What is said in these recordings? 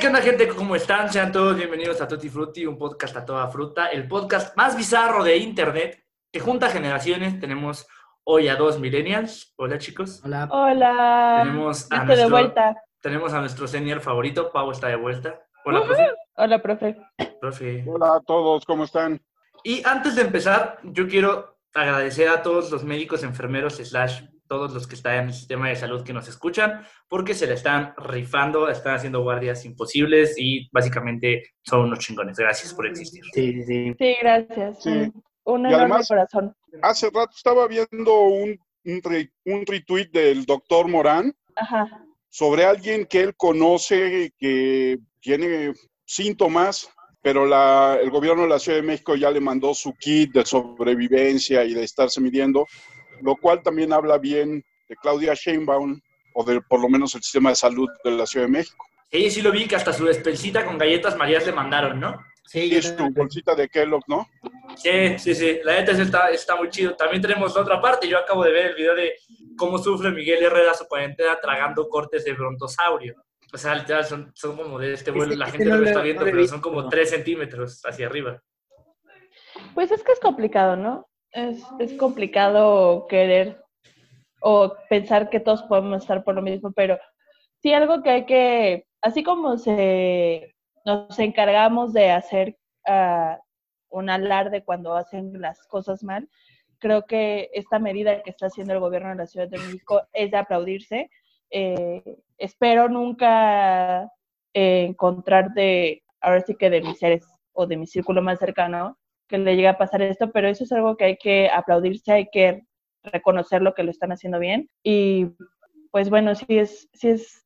¿qué onda gente? ¿Cómo están? Sean todos bienvenidos a Tutti Frutti, un podcast a toda fruta, el podcast más bizarro de internet que junta generaciones. Tenemos hoy a dos millennials. Hola chicos. Hola. Hola. Tenemos a, nuestro, de vuelta. tenemos a nuestro senior favorito, Pau está de vuelta. Hola, profe. Hola, profe. profe. Hola a todos, ¿cómo están? Y antes de empezar, yo quiero agradecer a todos los médicos, enfermeros, slash, todos los que están en el sistema de salud que nos escuchan, porque se le están rifando, están haciendo guardias imposibles y básicamente son unos chingones. Gracias por existir. Sí, sí, sí. Sí, gracias. Sí. Un, enorme además- corazón. Hace rato estaba viendo un, un, re- un retweet del doctor Morán Ajá. sobre alguien que él conoce que tiene síntomas, pero la, el gobierno de la Ciudad de México ya le mandó su kit de sobrevivencia y de estarse midiendo, lo cual también habla bien de Claudia Sheinbaum o de por lo menos el sistema de salud de la Ciudad de México. Sí, sí lo vi, que hasta su despensita con galletas Marías le mandaron, ¿no? Sí, Y yo es tu también- bolsita de Kellogg, ¿no? Sí, sí, sí. La neta está, está muy chido. También tenemos la otra parte. Yo acabo de ver el video de cómo sufre Miguel Herrera su cuarentena tragando cortes de brontosaurio. O sea, literal, son, son como de este vuelo. La gente no no lo está viendo, pero son como 3 centímetros hacia arriba. Pues es que es complicado, ¿no? Es, es complicado querer o pensar que todos podemos estar por lo mismo, pero sí algo que hay que, así como se nos encargamos de hacer ah, un alarde cuando hacen las cosas mal, creo que esta medida que está haciendo el gobierno de la Ciudad de México es de aplaudirse. Eh, espero nunca eh, encontrar de, ahora sí que de mis seres o de mi círculo más cercano, que le llegue a pasar esto, pero eso es algo que hay que aplaudirse, hay que reconocer lo que lo están haciendo bien y pues bueno, sí es, sí es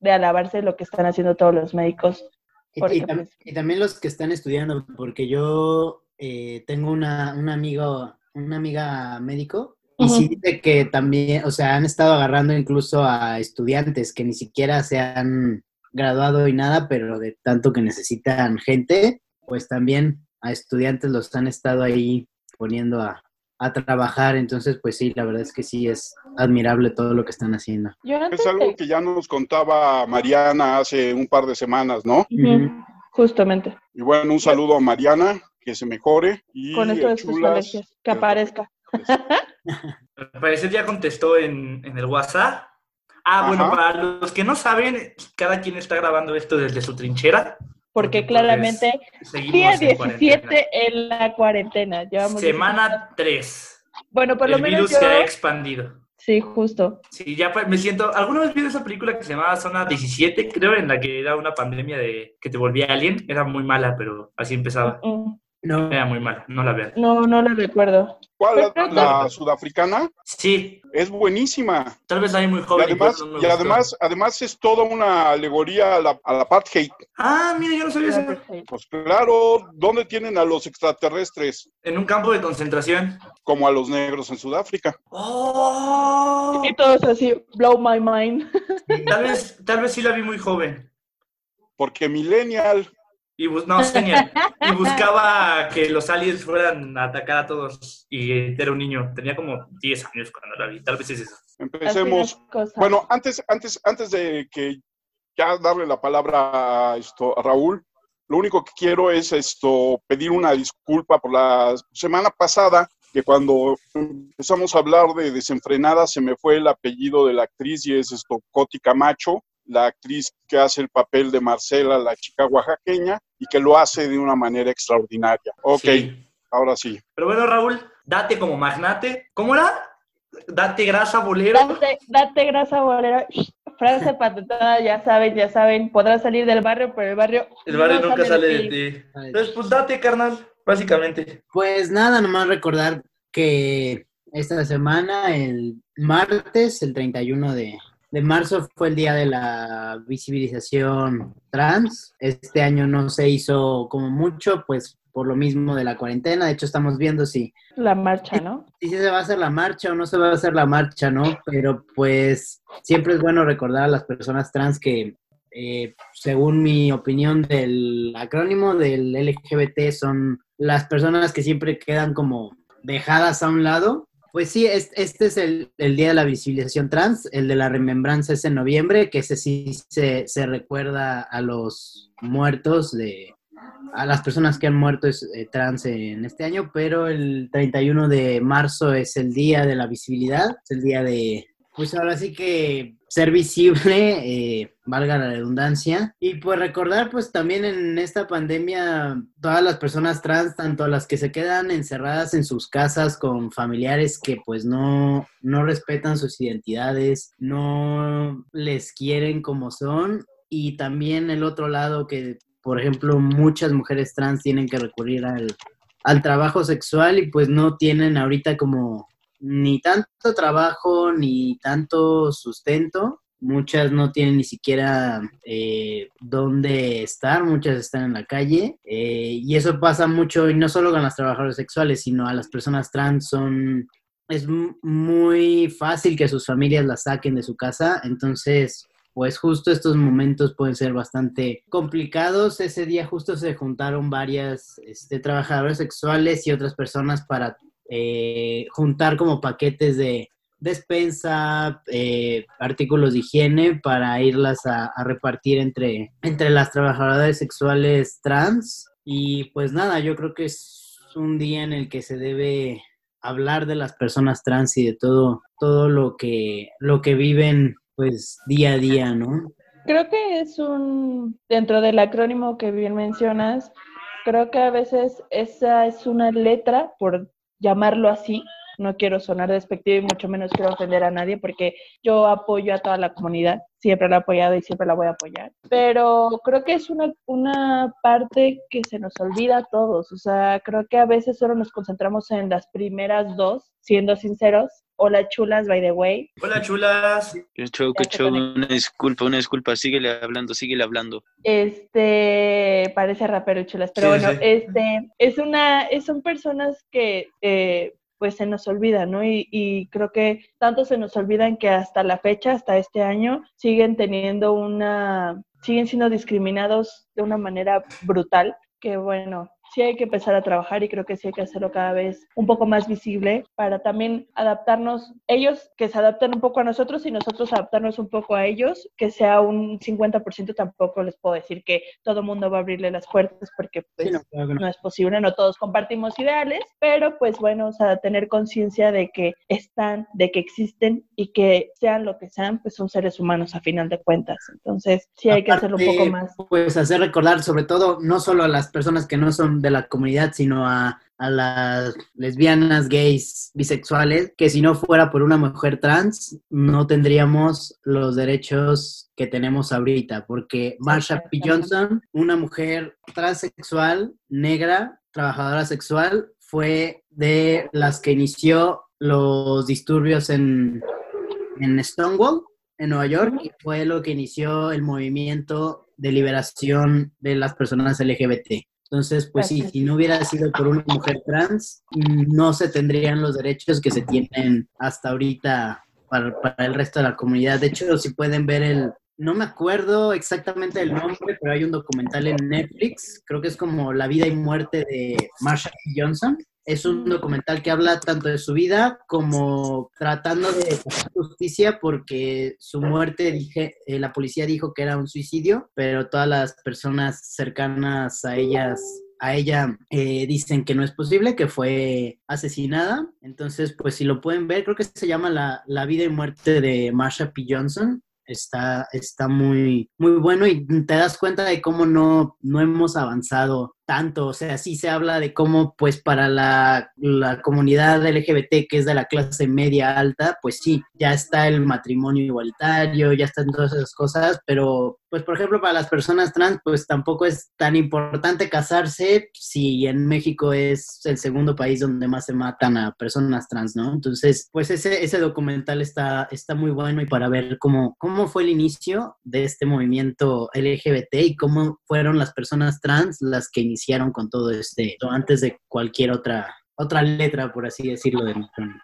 de alabarse lo que están haciendo todos los médicos. Y, porque, y tam- y también los que están estudiando, porque yo eh, tengo una, un amigo, una amiga médico, y sí Ujú. dice que también, o sea, han estado agarrando incluso a estudiantes que ni siquiera se han graduado y nada, pero de tanto que necesitan gente, pues también a estudiantes los han estado ahí poniendo a, a trabajar. Entonces, pues sí, la verdad es que sí es admirable todo lo que están haciendo. Es algo que ya nos contaba Mariana hace un par de semanas, ¿no? Justamente, Y bueno, un saludo a Mariana, que se mejore. Y con esto de sus alergias, que aparezca. Al parecer ya contestó en, en el WhatsApp. Ah, bueno, para los que no saben, cada quien está grabando esto desde su trinchera. Porque claramente, día en cuarentena. 17 en la cuarentena. Llevamos Semana 3. Bueno, por lo El menos virus yo... se ha expandido. Sí, justo. Sí, ya me siento. ¿Alguna vez viste esa película que se llamaba Zona 17, creo, en la que era una pandemia de que te volvía alien? Era muy mala, pero así empezaba. Mm, No, Era muy mala, no la vean. No, no lo recuerdo. ¿Cuál? La, la sudafricana Sí, es buenísima. tal vez hay muy joven. y además, no y además, además es toda una alegoría a la, a la apartheid. Ah, mira, yo no sabía eso. Pues claro, ¿dónde tienen a los extraterrestres? En un campo de concentración. Como a los negros en Sudáfrica. ¡Oh! Y todos así, blow my mind. Tal vez, tal vez sí la vi muy joven. Porque Millennial, Y bus- no, genial. Y buscaba que los aliens fueran a atacar a todos. Y era un niño. Tenía como 10 años cuando la vi. Tal vez es eso. empecemos. Bueno, antes, antes, antes de que ya darle la palabra a, esto, a Raúl, lo único que quiero es esto, pedir una disculpa por la semana pasada, que cuando empezamos a hablar de desenfrenada se me fue el apellido de la actriz y es esto, Coti Camacho, la actriz que hace el papel de Marcela, la chica oaxaqueña, y que lo hace de una manera extraordinaria. Ok, Sí. ahora sí. Pero bueno, Raúl, date como magnate. ¿Cómo era? Date grasa, bolero. Date, date grasa bolera. Frase patentada, ya saben, ya saben. Podrás salir del barrio, pero el barrio. El barrio no nunca sale de ti. ti. Entonces, pues date, carnal, básicamente. Pues nada, nomás recordar que esta semana, el martes, el 31 de, de marzo, fue el día de la visibilización trans. Este año no se hizo como mucho, pues por lo mismo de la cuarentena. De hecho, estamos viendo si, La marcha, ¿no? si se va a hacer la marcha o no se va a hacer la marcha, ¿no? Pero pues siempre es bueno recordar a las personas trans que, eh, según mi opinión del acrónimo del LGBT, son las personas que siempre quedan como dejadas a un lado Pues sí, este es el, Día de la Visibilización Trans, el de la Remembranza es en noviembre, que ese sí se, se recuerda a los muertos de, a las personas que han muerto es, eh, trans en este año, pero el 31 de marzo es el día de la visibilidad, es el día de, pues ahora sí que ser visible, eh, valga la redundancia, y pues recordar pues también en esta pandemia todas las personas trans, tanto las que se quedan encerradas en sus casas con familiares que pues no, no respetan sus identidades, no les quieren como son, y también el otro lado que por ejemplo, muchas mujeres trans tienen que recurrir al, trabajo sexual y pues no tienen ahorita como ni tanto trabajo ni tanto sustento. Muchas no tienen ni siquiera eh, dónde estar, muchas están en la calle. Eh, y eso pasa mucho, y no solo con las trabajadoras sexuales, sino a las personas trans son... Es muy fácil que sus familias las saquen de su casa, entonces pues justo estos momentos pueden ser bastante complicados. Ese día justo se juntaron varias este, trabajadoras sexuales y otras personas para eh, juntar como paquetes de despensa, eh, artículos de higiene para irlas a, a, repartir entre, entre las trabajadoras sexuales trans. Y pues nada, yo creo que es un día en el que se debe hablar de las personas trans y de todo, todo lo que, lo que viven pues día a día, ¿no? Creo que es un, dentro del acrónimo que bien mencionas, creo que a veces esa es una letra, por llamarlo así, no quiero sonar despectivo y mucho menos quiero ofender a nadie porque yo apoyo a toda la comunidad, siempre la he apoyado y siempre la voy a apoyar, pero creo que es una, una parte que se nos olvida a todos, o sea, creo que a veces solo nos concentramos en las primeras dos, siendo sinceros, Hola chulas, by the way. Hola chulas. una disculpa, una disculpa, síguele hablando, síguele hablando. Este, parece rapero chulas, pero bueno, este, es una, son personas que eh, pues se nos olvida, ¿no? Y, y, creo que tanto se nos olvidan que hasta la fecha, hasta este año, siguen teniendo una, siguen siendo discriminados de una manera brutal, que bueno, sí hay que empezar a trabajar y creo que sí hay que hacerlo cada vez un poco más visible para también adaptarnos, ellos que se adapten un poco a nosotros y nosotros adaptarnos un poco a ellos, que sea un 50% tampoco les puedo decir que todo el mundo va a abrirle las puertas porque pues no, es posible, no todos compartimos ideales, pero pues bueno, o sea, tener conciencia de que están, de que existen y que sean lo que sean, pues son seres humanos a final de cuentas. Entonces, sí hay que hacerlo un poco más. Pues hacer recordar sobre todo no solo a las personas que no son de la comunidad, sino a, las lesbianas, gays, bisexuales, que si no fuera por una mujer trans, no tendríamos los derechos que tenemos ahorita, porque Marsha P. Johnson, una mujer transexual, negra, trabajadora sexual, fue de las que inició los disturbios en, en Stonewall, en Nueva York, y fue lo que inició el movimiento de liberación de las personas LGBT. Entonces, pues sí, si no hubiera sido por una mujer trans, no se tendrían los derechos que se tienen hasta ahorita para, el resto de la comunidad. De hecho, si pueden ver el, no me acuerdo exactamente el nombre, pero hay un documental en Netflix, creo que es como La vida y muerte de Marsha Johnson. Es un documental que habla tanto de su vida como tratando de justicia porque su muerte, dije, eh, la policía dijo que era un suicidio, pero todas las personas cercanas a ellas a ella eh, dicen que no es posible, que fue asesinada. Entonces, pues si lo pueden ver, creo que se llama La, la vida y muerte de Marsha P. Johnson está, está muy, muy bueno y te das cuenta de cómo no, no hemos avanzado tanto, o sea, sí se habla de cómo, pues, para la, la, comunidad LGBT, que es de la clase media alta, pues sí, ya está el matrimonio igualitario, ya están todas esas cosas, pero, pues, por ejemplo, para las personas trans, pues tampoco es tan importante casarse si en México es el segundo país donde más se matan a personas trans, ¿no? Entonces, pues ese, ese documental está, está muy bueno y para ver cómo, cómo fue el inicio de este movimiento LGBT y cómo fueron las personas trans las que con todo este, antes de cualquier otra otra letra, por así decirlo, de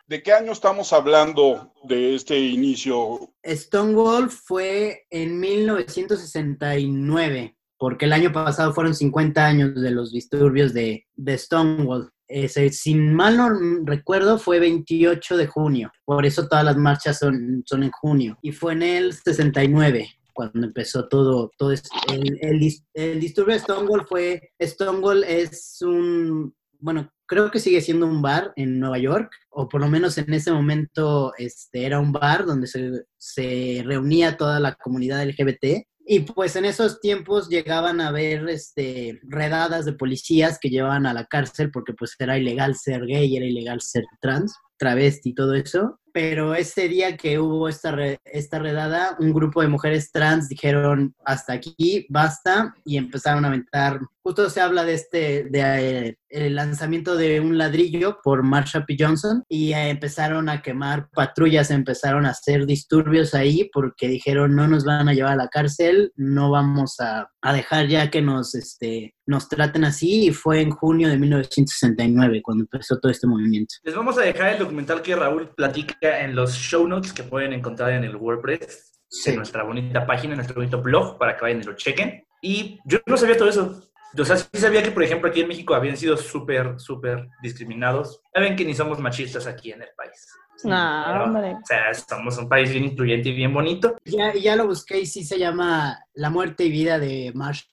¿De qué año estamos hablando de este inicio? Stonewall fue en 1969, porque el año pasado fueron 50 años de los disturbios de, de Stonewall. ese, sin mal no recuerdo, fue 28 de junio. Por eso todas las marchas son, son en junio. Y fue en el 69 cuando empezó todo, todo esto. el, el, el disturbio de Stonewall fue, Stonewall es un, bueno, creo que sigue siendo un bar en Nueva York, o por lo menos en ese momento este, era un bar donde se, se reunía toda la comunidad LGBT. Y pues en esos tiempos llegaban a haber este, redadas de policías que llevaban a la cárcel porque pues era ilegal ser gay, era ilegal ser trans, travesti y todo eso pero ese día que hubo esta, esta redada, un grupo de mujeres trans dijeron hasta aquí, basta, y empezaron a aventar. Justo se habla de este, de eh, el lanzamiento de un ladrillo por Marsha P. Johnson y empezaron a quemar patrullas, empezaron a hacer disturbios ahí porque dijeron no nos van a llevar a la cárcel, no vamos a, a dejar ya que nos, este, nos traten así y fue en junio de 1969 cuando empezó todo este movimiento. Les vamos a dejar el documental que Raúl platica en los show notes que pueden encontrar en el WordPress en nuestra bonita página, en nuestro bonito blog, para que vayan y lo chequen. Y yo no sabía todo eso. O sea, sí sabía que, por ejemplo, aquí en México habían sido súper, súper discriminados. Saben que ni somos machistas aquí en el país. No, hombre. O sea, somos un país bien incluyente y bien bonito. Ya, ya lo busqué y sí se llama La muerte y vida de Marsha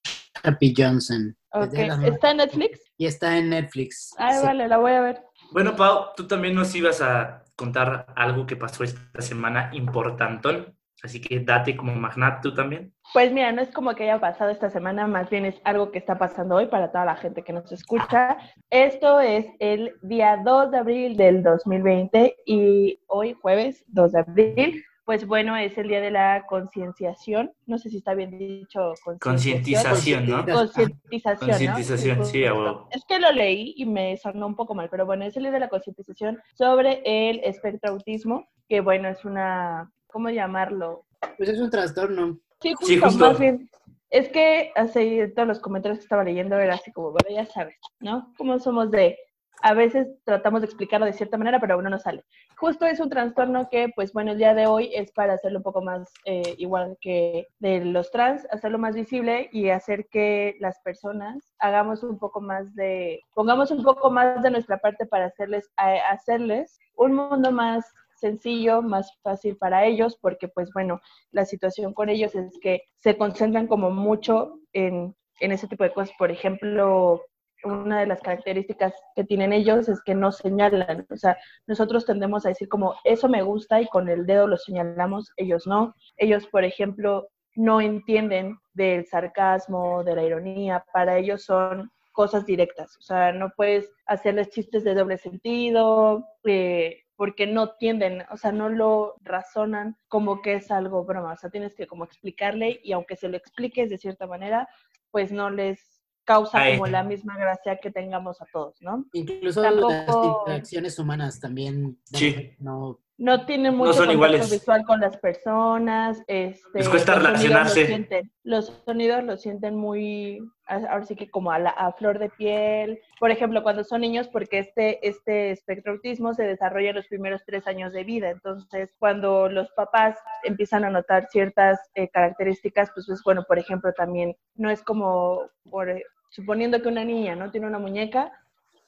P. Johnson. Okay. ¿Está en Netflix? Y está en Netflix. Ah, sí. vale, la voy a ver. Bueno, Pau, tú también nos ibas a contar algo que pasó esta semana importantón. Así que date como magnate tú también. Pues mira, no es como que haya pasado esta semana, más bien es algo que está pasando hoy para toda la gente que nos escucha. Esto es el día 2 de abril del 2020 y hoy, jueves 2 de abril, pues bueno, es el día de la concienciación. No sé si está bien dicho. Concientización, ¿no? Concientización. Concientización, ¿no? sí, abuelo. Es que lo leí y me sonó un poco mal, pero bueno, es el día de la concientización sobre el espectro autismo, que bueno, es una, ¿cómo llamarlo? Pues es un trastorno. Sí, justo, Sí, justo. más bien. Es que así todos los comentarios que estaba leyendo era así como, bueno, ya sabes, ¿no? Como somos de, a veces tratamos de explicarlo de cierta manera, pero uno no sale. Justo es un trastorno que, pues bueno, el día de hoy es para hacerlo un poco más eh, igual que de los trans, hacerlo más visible y hacer que las personas hagamos un poco más de, pongamos un poco más de nuestra parte para hacerles, hacerles un mundo más sencillo, más fácil para ellos, porque pues bueno, la situación con ellos es que se concentran como mucho en, en ese tipo de cosas. Por ejemplo, una de las características que tienen ellos es que no señalan. O sea, nosotros tendemos a decir como, eso me gusta y con el dedo lo señalamos, ellos no. Ellos, por ejemplo, no entienden del sarcasmo, de la ironía. Para ellos son cosas directas. O sea, no puedes hacerles chistes de doble sentido, eh, porque no tienden, o sea, no lo razonan como que es algo broma. O sea, tienes que como explicarle y aunque se lo expliques de cierta manera, pues no les causa Ay. como la misma gracia que tengamos a todos, ¿no? Incluso Tampoco- las interacciones humanas también Sí. no No tienen mucho son contacto iguales. visual con las personas, este, Les cuesta los sonidos relacionarse. Los, sienten, los sonidos los sienten muy, ahora sí que como a, la, a flor de piel. Por ejemplo, cuando son niños, porque este, este espectro autismo se desarrolla en los primeros tres años de vida. Entonces, cuando los papás empiezan a notar ciertas eh, características, pues es bueno, por ejemplo, también no es como, por, suponiendo que una niña no tiene una muñeca,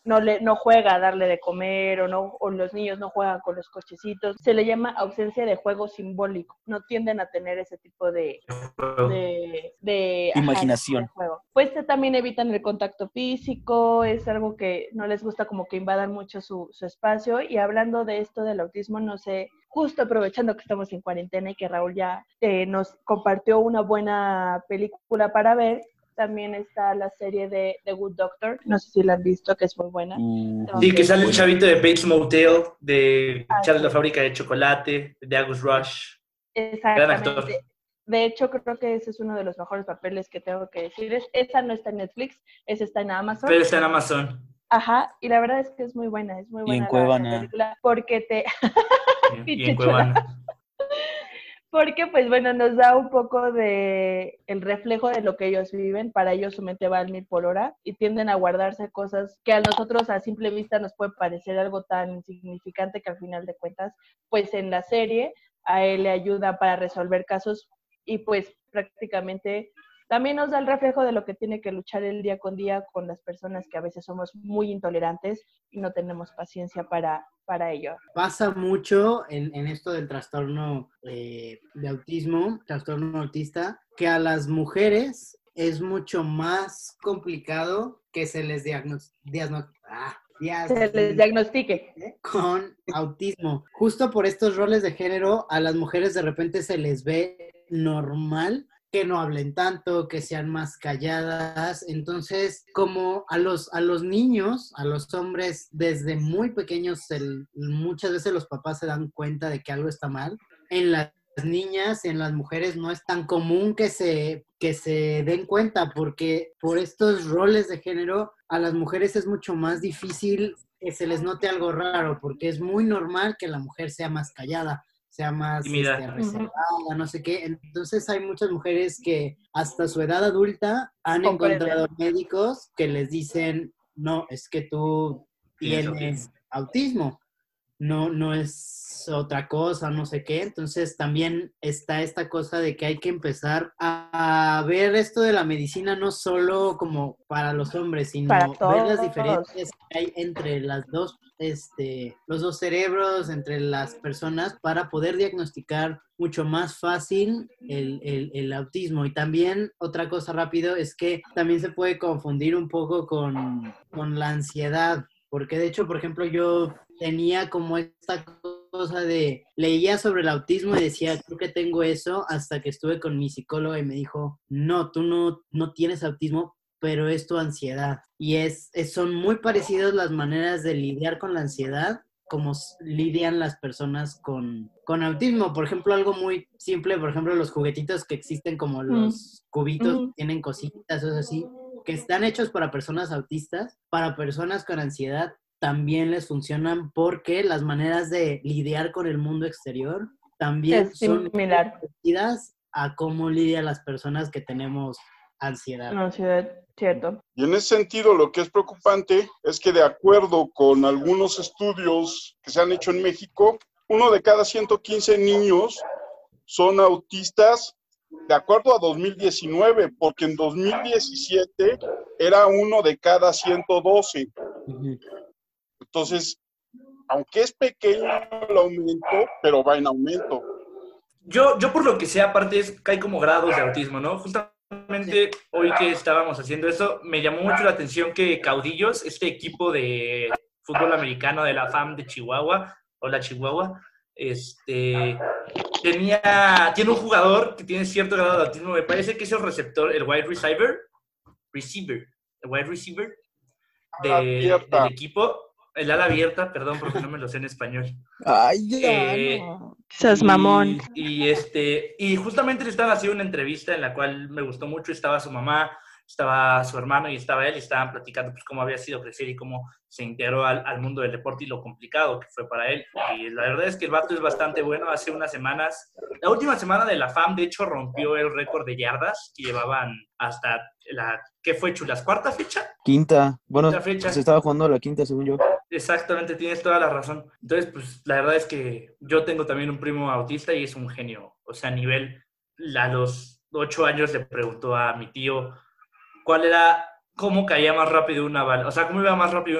no le no juega a darle de comer o no o los niños no juegan con los cochecitos se le llama ausencia de juego simbólico no tienden a tener ese tipo de de, de- ajá, Imaginación. de juego. pues también evitan el contacto físico es algo que no les gusta como que invadan mucho su, su espacio y hablando de esto del autismo no sé justo aprovechando que estamos en cuarentena y que Raúl ya eh, nos compartió una buena película para ver también está la serie de The Good Doctor, no sé si la han visto, que es muy buena. Sí, que sale el chavito de Bates Motel, de Ah, Charles sí. la fábrica de chocolate, de Agus Rush. Gran actor. Exactamente. De hecho, creo que ese es uno de los mejores papeles que tengo que decir. Es, esa no está en Netflix, esa está en Amazon. Pero está en Amazon. Ajá, y la verdad es que es muy buena, es muy Y buena en la- Cuevana. película porque te, Y, y en Cuevana. Porque pues bueno, nos da un poco de el reflejo de lo que ellos viven. Para ellos su mente va al mil por hora y tienden a guardarse cosas que a nosotros a simple vista nos puede parecer algo tan insignificante que al final de cuentas, pues en la serie a él le ayuda para resolver casos y pues prácticamente también nos da el reflejo de lo que tiene que luchar el día con día con las personas que a veces somos muy intolerantes y no tenemos paciencia para, para ello. Pasa mucho en, en esto del trastorno eh, de autismo, trastorno autista, que a las mujeres es mucho más complicado que se les. Ah, se les diagnostique con autismo. Justo por estos roles de género, a las mujeres de repente se les ve normal que no hablen tanto, que sean más calladas. Entonces, como a los, a los niños, a los hombres, desde muy pequeños, muchas veces los papás se dan cuenta de que algo está mal. En las niñas, en las mujeres, no es tan común que se, que se den cuenta, porque por estos roles de género, a las mujeres es mucho más difícil que se les note algo raro, porque es muy normal que la mujer sea más callada sea más este, reservada, no sé qué. Entonces hay muchas mujeres que hasta su edad adulta han encontrado médicos que les dicen, no, es que tú tienes autismo no, no es otra cosa, no sé qué. Entonces también está esta cosa de que hay que empezar a ver esto de la medicina no solo como para los hombres, sino ver las diferencias que hay entre las dos, este, los dos cerebros, entre las personas, para poder diagnosticar mucho más fácil el, el, autismo. Y también otra cosa rápido es que también se puede confundir un poco con, con la ansiedad. Porque de hecho, por ejemplo, yo tenía como esta cosa de, leía sobre el autismo y decía, creo que tengo eso, hasta que estuve con mi psicóloga y me dijo, no, tú no, no tienes autismo, pero es tu ansiedad. Y es, son muy parecidas las maneras de lidiar con la ansiedad como lidian las personas con, con autismo. Por ejemplo, algo muy simple, por ejemplo, los juguetitos que existen como los cubitos, tienen cositas, o así, que están hechos para personas autistas, para personas con ansiedad, también les funcionan porque las maneras de lidiar con el mundo exterior también son parecidas a cómo lidian las personas que tenemos ansiedad. Ansiedad, cierto. Y en ese sentido, lo que es preocupante es que de acuerdo con algunos estudios que se han hecho en México, uno de cada 115 niños son autistas de acuerdo a 2019, porque en 2017 era uno de cada 112. Entonces, aunque es pequeño el aumento, pero va en aumento. Yo, yo por lo que sé, aparte es que hay como grados de autismo, ¿no? Justamente hoy que estábamos haciendo eso, me llamó mucho la atención que Caudillos, este equipo de fútbol americano de la FAM de Chihuahua, o la Chihuahua, este, tenía, tiene un jugador que tiene cierto grado de autismo, me parece que es el receptor, el wide receiver, receiver, el wide receiver de, del equipo, el ala abierta, perdón porque no me lo sé en español. Ay, ya, eh, mamón. Y, este, y justamente le estaban haciendo una entrevista en la cual me gustó mucho, estaba su mamá, estaba su hermano y estaba él, y estaban platicando pues, cómo había sido crecer y cómo se integró al, al, mundo del deporte y lo complicado que fue para él. Y la verdad es que el vato es bastante bueno. Hace unas semanas, la última semana de la FAM, de hecho, rompió el récord de yardas que llevaban hasta la, ¿qué fue, Chulas? ¿Cuarta fecha? Quinta. Bueno, se estaba jugando la quinta, según yo. Exactamente, tienes toda la razón. Entonces, pues la verdad es que yo tengo también un primo autista y es un genio. O sea, a nivel, a los ocho años le preguntó a mi tío cuál era, cómo caía más rápido una bala. O sea, cómo iba más rápido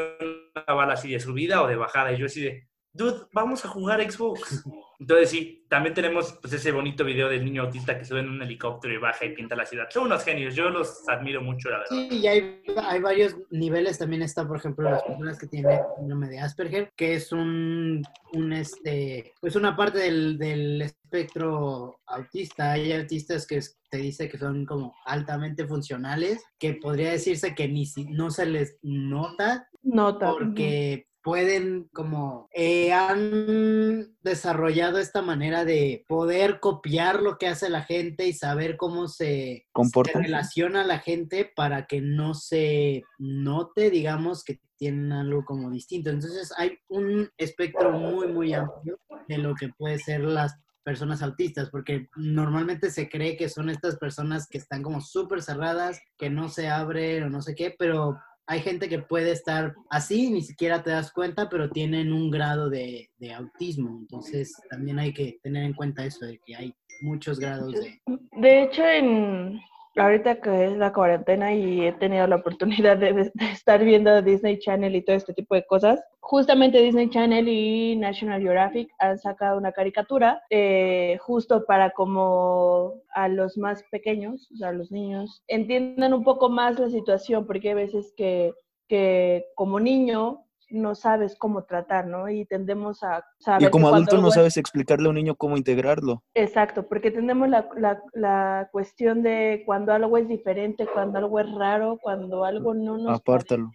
una bala así de subida o de bajada. Y yo así de, dude, vamos a jugar Xbox. Entonces sí, también tenemos pues, ese bonito video del niño autista que sube en un helicóptero y baja y pinta la ciudad. Son unos genios, yo los admiro mucho, la verdad. Sí, y hay, hay varios niveles. También está, por ejemplo, las personas que tienen síndrome de Asperger, que es un, un este, pues una parte del, del espectro autista. Hay autistas que te dice que son como altamente funcionales, que podría decirse que ni si, no se les nota. Nota. Porque pueden como eh, han desarrollado esta manera de poder copiar lo que hace la gente y saber cómo se, Comporta. relaciona la gente para que no se note, digamos, que tienen algo como distinto. Entonces hay un espectro muy, muy amplio de lo que puede ser las personas autistas, porque normalmente se cree que son estas personas que están como súper cerradas, que no se abren o no sé qué, pero hay gente que puede estar así, ni siquiera te das cuenta, pero tienen un grado de, autismo. Entonces también hay que tener en cuenta eso, de que hay muchos grados de... De hecho, en, ahorita que es la cuarentena y he tenido la oportunidad de, estar viendo Disney Channel y todo este tipo de cosas, justamente Disney Channel y National Geographic han sacado una caricatura eh, justo para como a los más pequeños, o sea, a los niños, entiendan un poco más la situación, porque hay veces que, que como niño no sabes cómo tratar, ¿no? Y tendemos a saber... Y como adulto no sabes explicarle a un niño cómo integrarlo. Exacto, porque tenemos la, la, la, cuestión de cuando algo es diferente, cuando algo es raro, cuando algo no nos... Apártalo.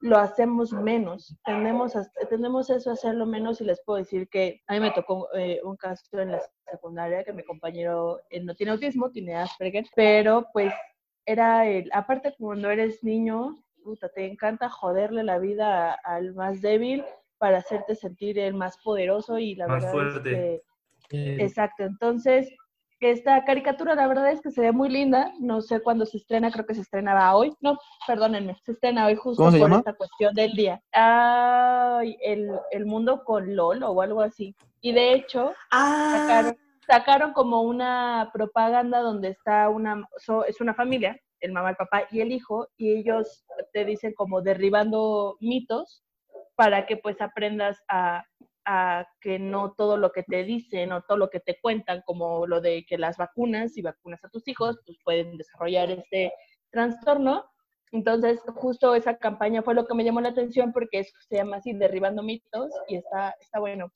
lo hacemos menos, tendemos, a, tendemos eso a hacerlo menos y les puedo decir que a mí me tocó eh, un caso en la secundaria que mi compañero él no tiene autismo, tiene Asperger, pero pues era el, aparte cuando eres niño, puta, te encanta joderle la vida al más débil para hacerte sentir el más poderoso y la verdad es que... Exacto, entonces esta caricatura la verdad es que se ve muy linda, no sé cuándo se estrena, creo que se estrenaba hoy, no, perdónenme, se estrena hoy justo por esta cuestión del día. Ay, el, el, mundo con LOL o algo así. Y de hecho, ah. sacaron, sacaron, como una propaganda donde está una, es una familia el mamá, el papá y el hijo, y ellos te dicen como derribando mitos para que pues aprendas a, que no todo lo que te dicen o todo lo que te cuentan, como lo de que las vacunas, y vacunas a tus hijos, pues pueden desarrollar este trastorno. Entonces, justo esa campaña fue lo que me llamó la atención porque eso se llama así, derribando mitos, y está, está bueno.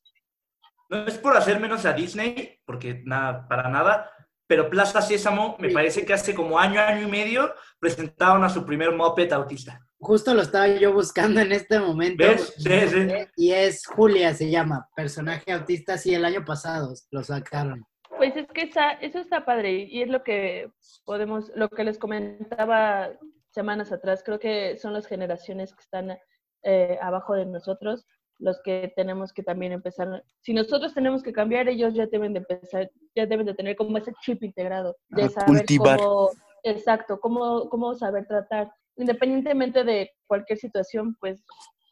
No es por hacer menos a Disney, porque nada, para nada, pero Plaza Sésamo me parece que hace como año, año y medio presentaron a su primer moped autista. Justo lo estaba yo buscando en este momento. ¿Ves? Sí, sí. Y es Julia, se llama, personaje autista, sí, el año pasado lo sacaron. Pues es que eso está padre y es lo que podemos, lo que les comentaba semanas atrás, creo que son las generaciones que están eh, abajo de nosotros los que tenemos que también empezar. Si nosotros tenemos que cambiar, ellos ya deben de empezar, ya deben de tener como ese chip integrado, de saber cómo, exacto, cómo, cómo saber tratar, independientemente de cualquier situación, pues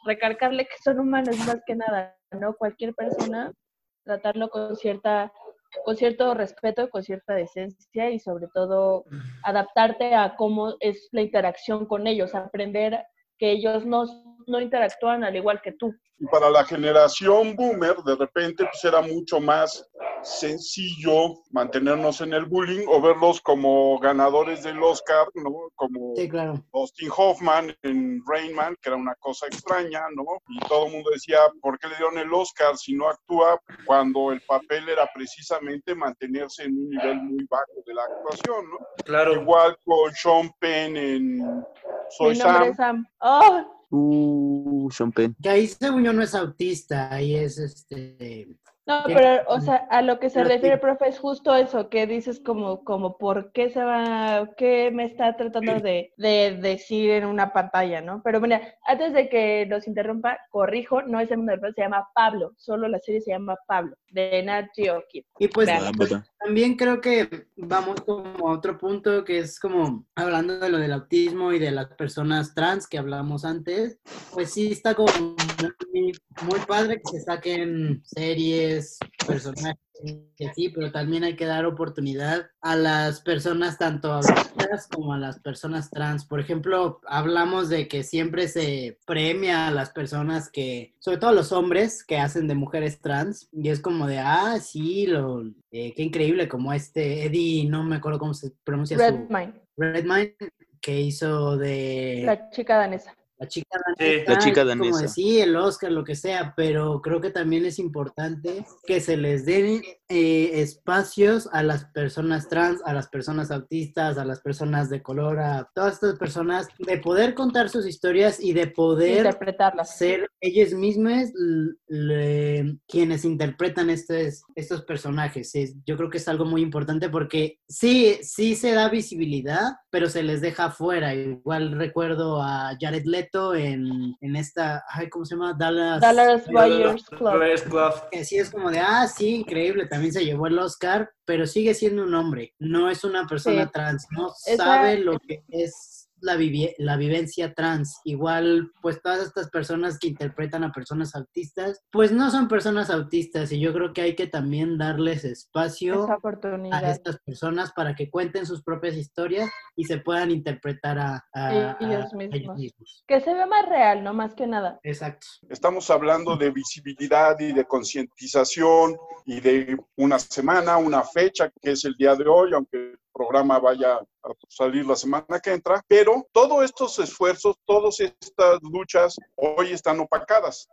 recargarle que son humanos más que nada, ¿no? Cualquier persona, tratarlo con cierta con cierto respeto, con cierta decencia y sobre todo adaptarte a cómo es la interacción con ellos, aprender que ellos no, no interactúan al igual que tú. Y para la generación boomer, de repente, pues era mucho más sencillo mantenernos en el bullying o verlos como ganadores del Oscar, ¿no? Como Austin Hoffman en Rain Man, que era una cosa extraña, ¿no? Y todo el mundo decía, ¿por qué le dieron el Oscar si no actúa cuando el papel era precisamente mantenerse en un nivel muy bajo de la actuación, ¿no? Claro. Igual con Sean Penn en Soy Sam. Sam. Oh. Uh, Sean Penn. Que ahí según yo no es autista, ahí es este no, pero, o sea, a lo que se refiere, profe, es justo eso, que dices como, como, ¿por qué se va, qué me está tratando de, de decir en una pantalla, no? Pero mira, antes de que los interrumpa, corrijo, no es el mundo del se llama Pablo, solo la serie se llama Pablo, de Nat Geo Y pues, pues, también creo que vamos como a otro punto, que es como, hablando de lo del autismo y de las personas trans que hablamos antes, pues sí está como muy, muy padre que se saquen series, personajes que sí, pero también hay que dar oportunidad a las personas tanto adultas como a las personas trans. Por ejemplo, hablamos de que siempre se premia a las personas que, sobre todo a los hombres que hacen de mujeres trans, y es como de, ah, sí, lo, eh, qué increíble, como este Eddie, no me acuerdo cómo se pronuncia Redmine. Redmine, que hizo de... La chica danesa la chica danesa, la chica danesa. como el Oscar, lo que sea, pero creo que también es importante que se les den eh, espacios a las personas trans, a las personas autistas, a las personas de color, a todas estas personas, de poder contar sus historias y de poder interpretarlas. ser ellas mismas quienes interpretan estos, estos personajes. yo creo que es algo muy importante porque sí, sí se da visibilidad, pero se les deja fuera. Igual recuerdo a Jared Leto en, en esta, ay, ¿cómo se llama? Dallas, Dallas Buyers Club. Que sí es como de, ah, sí, increíble, también se llevó el Oscar, pero sigue siendo un hombre, no es una persona trans, no sabe lo que es la, vivi- la vivencia trans. Igual, pues todas estas personas que interpretan a personas autistas, pues no son personas autistas y yo creo que hay que también darles espacio a estas personas para que cuenten sus propias historias y se puedan interpretar a, a- Y- ellos a- a mismos. mismos. Que se ve más real, no más que nada. Exacto. Estamos hablando de visibilidad y de concientización y de una semana, una fecha, que es el día de hoy, aunque programa vaya a salir la semana que entra, pero todos estos esfuerzos, todas estas luchas hoy están opacadas,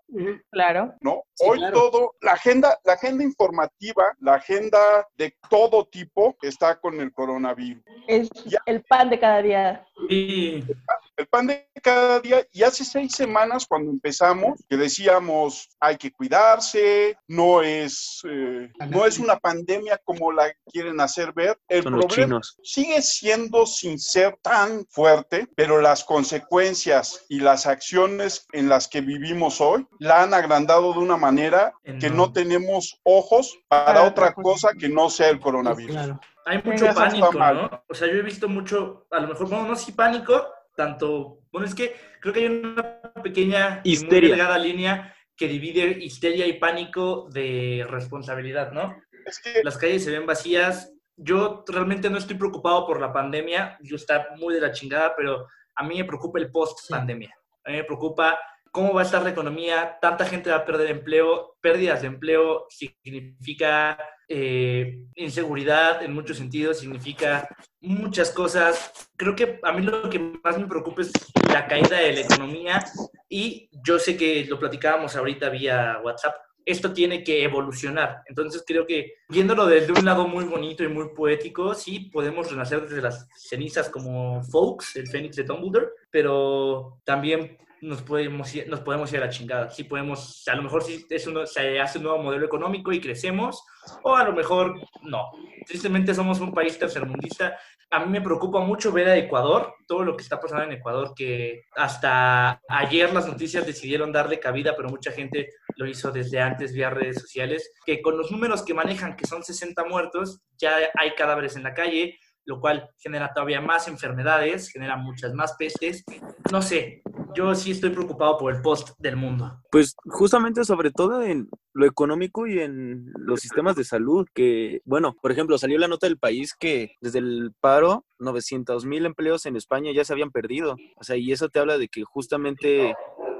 Claro. ¿no? Sí, hoy claro. todo, la agenda, la agenda informativa, la agenda de todo tipo está con el coronavirus. Es Ya. el pan de cada día. El pan de cada día, y hace seis semanas cuando empezamos, que decíamos hay que cuidarse, no es, eh, no es una pandemia como la quieren hacer ver. El Son los problema chinos. sigue siendo sin ser tan fuerte, pero las consecuencias y las acciones en las que vivimos hoy la han agrandado de una manera que no tenemos ojos para otra cosa. que no sea el coronavirus. Claro. hay mucho pánico. ¿no? O sea, yo he visto mucho, a lo mejor, bueno, no sí pánico, tanto, bueno, es que creo que hay una pequeña y muy delgada línea que divide histeria y pánico de responsabilidad, ¿no? Es que Las calles se ven vacías. Yo realmente no estoy preocupado por la pandemia. Yo está muy de la chingada, pero a mí me preocupa el post-pandemia. A mí me preocupa cómo va a estar la economía. Tanta gente va a perder empleo. Pérdidas de empleo significa eh, inseguridad en muchos sentidos, significa muchas cosas. Creo que a mí lo que más me preocupa es la caída de la economía y yo sé que lo platicábamos ahorita vía WhatsApp esto tiene que evolucionar. Entonces creo que viéndolo desde un lado muy bonito y muy poético, sí podemos renacer desde las cenizas como Folks, el Fénix de Dumbledore, pero también nos podemos ir, nos podemos ir a la chingada. Sí podemos, a lo mejor sí es uno, se hace un nuevo modelo económico y crecemos, o a lo mejor no. Tristemente somos un país tercermundista. A mí me preocupa mucho ver a Ecuador, todo lo que está pasando en Ecuador, que hasta ayer las noticias decidieron darle cabida, pero mucha gente lo hizo desde antes vía redes sociales, que con los números que manejan, que son 60 muertos, ya hay cadáveres en la calle, lo cual genera todavía más enfermedades, genera muchas más pestes. No sé, yo sí estoy preocupado por el post del mundo. Pues justamente sobre todo en lo económico y en los sistemas de salud, que, bueno, por ejemplo, salió la nota del país que desde el paro, 900 mil empleos en España ya se habían perdido. O sea, y eso te habla de que justamente,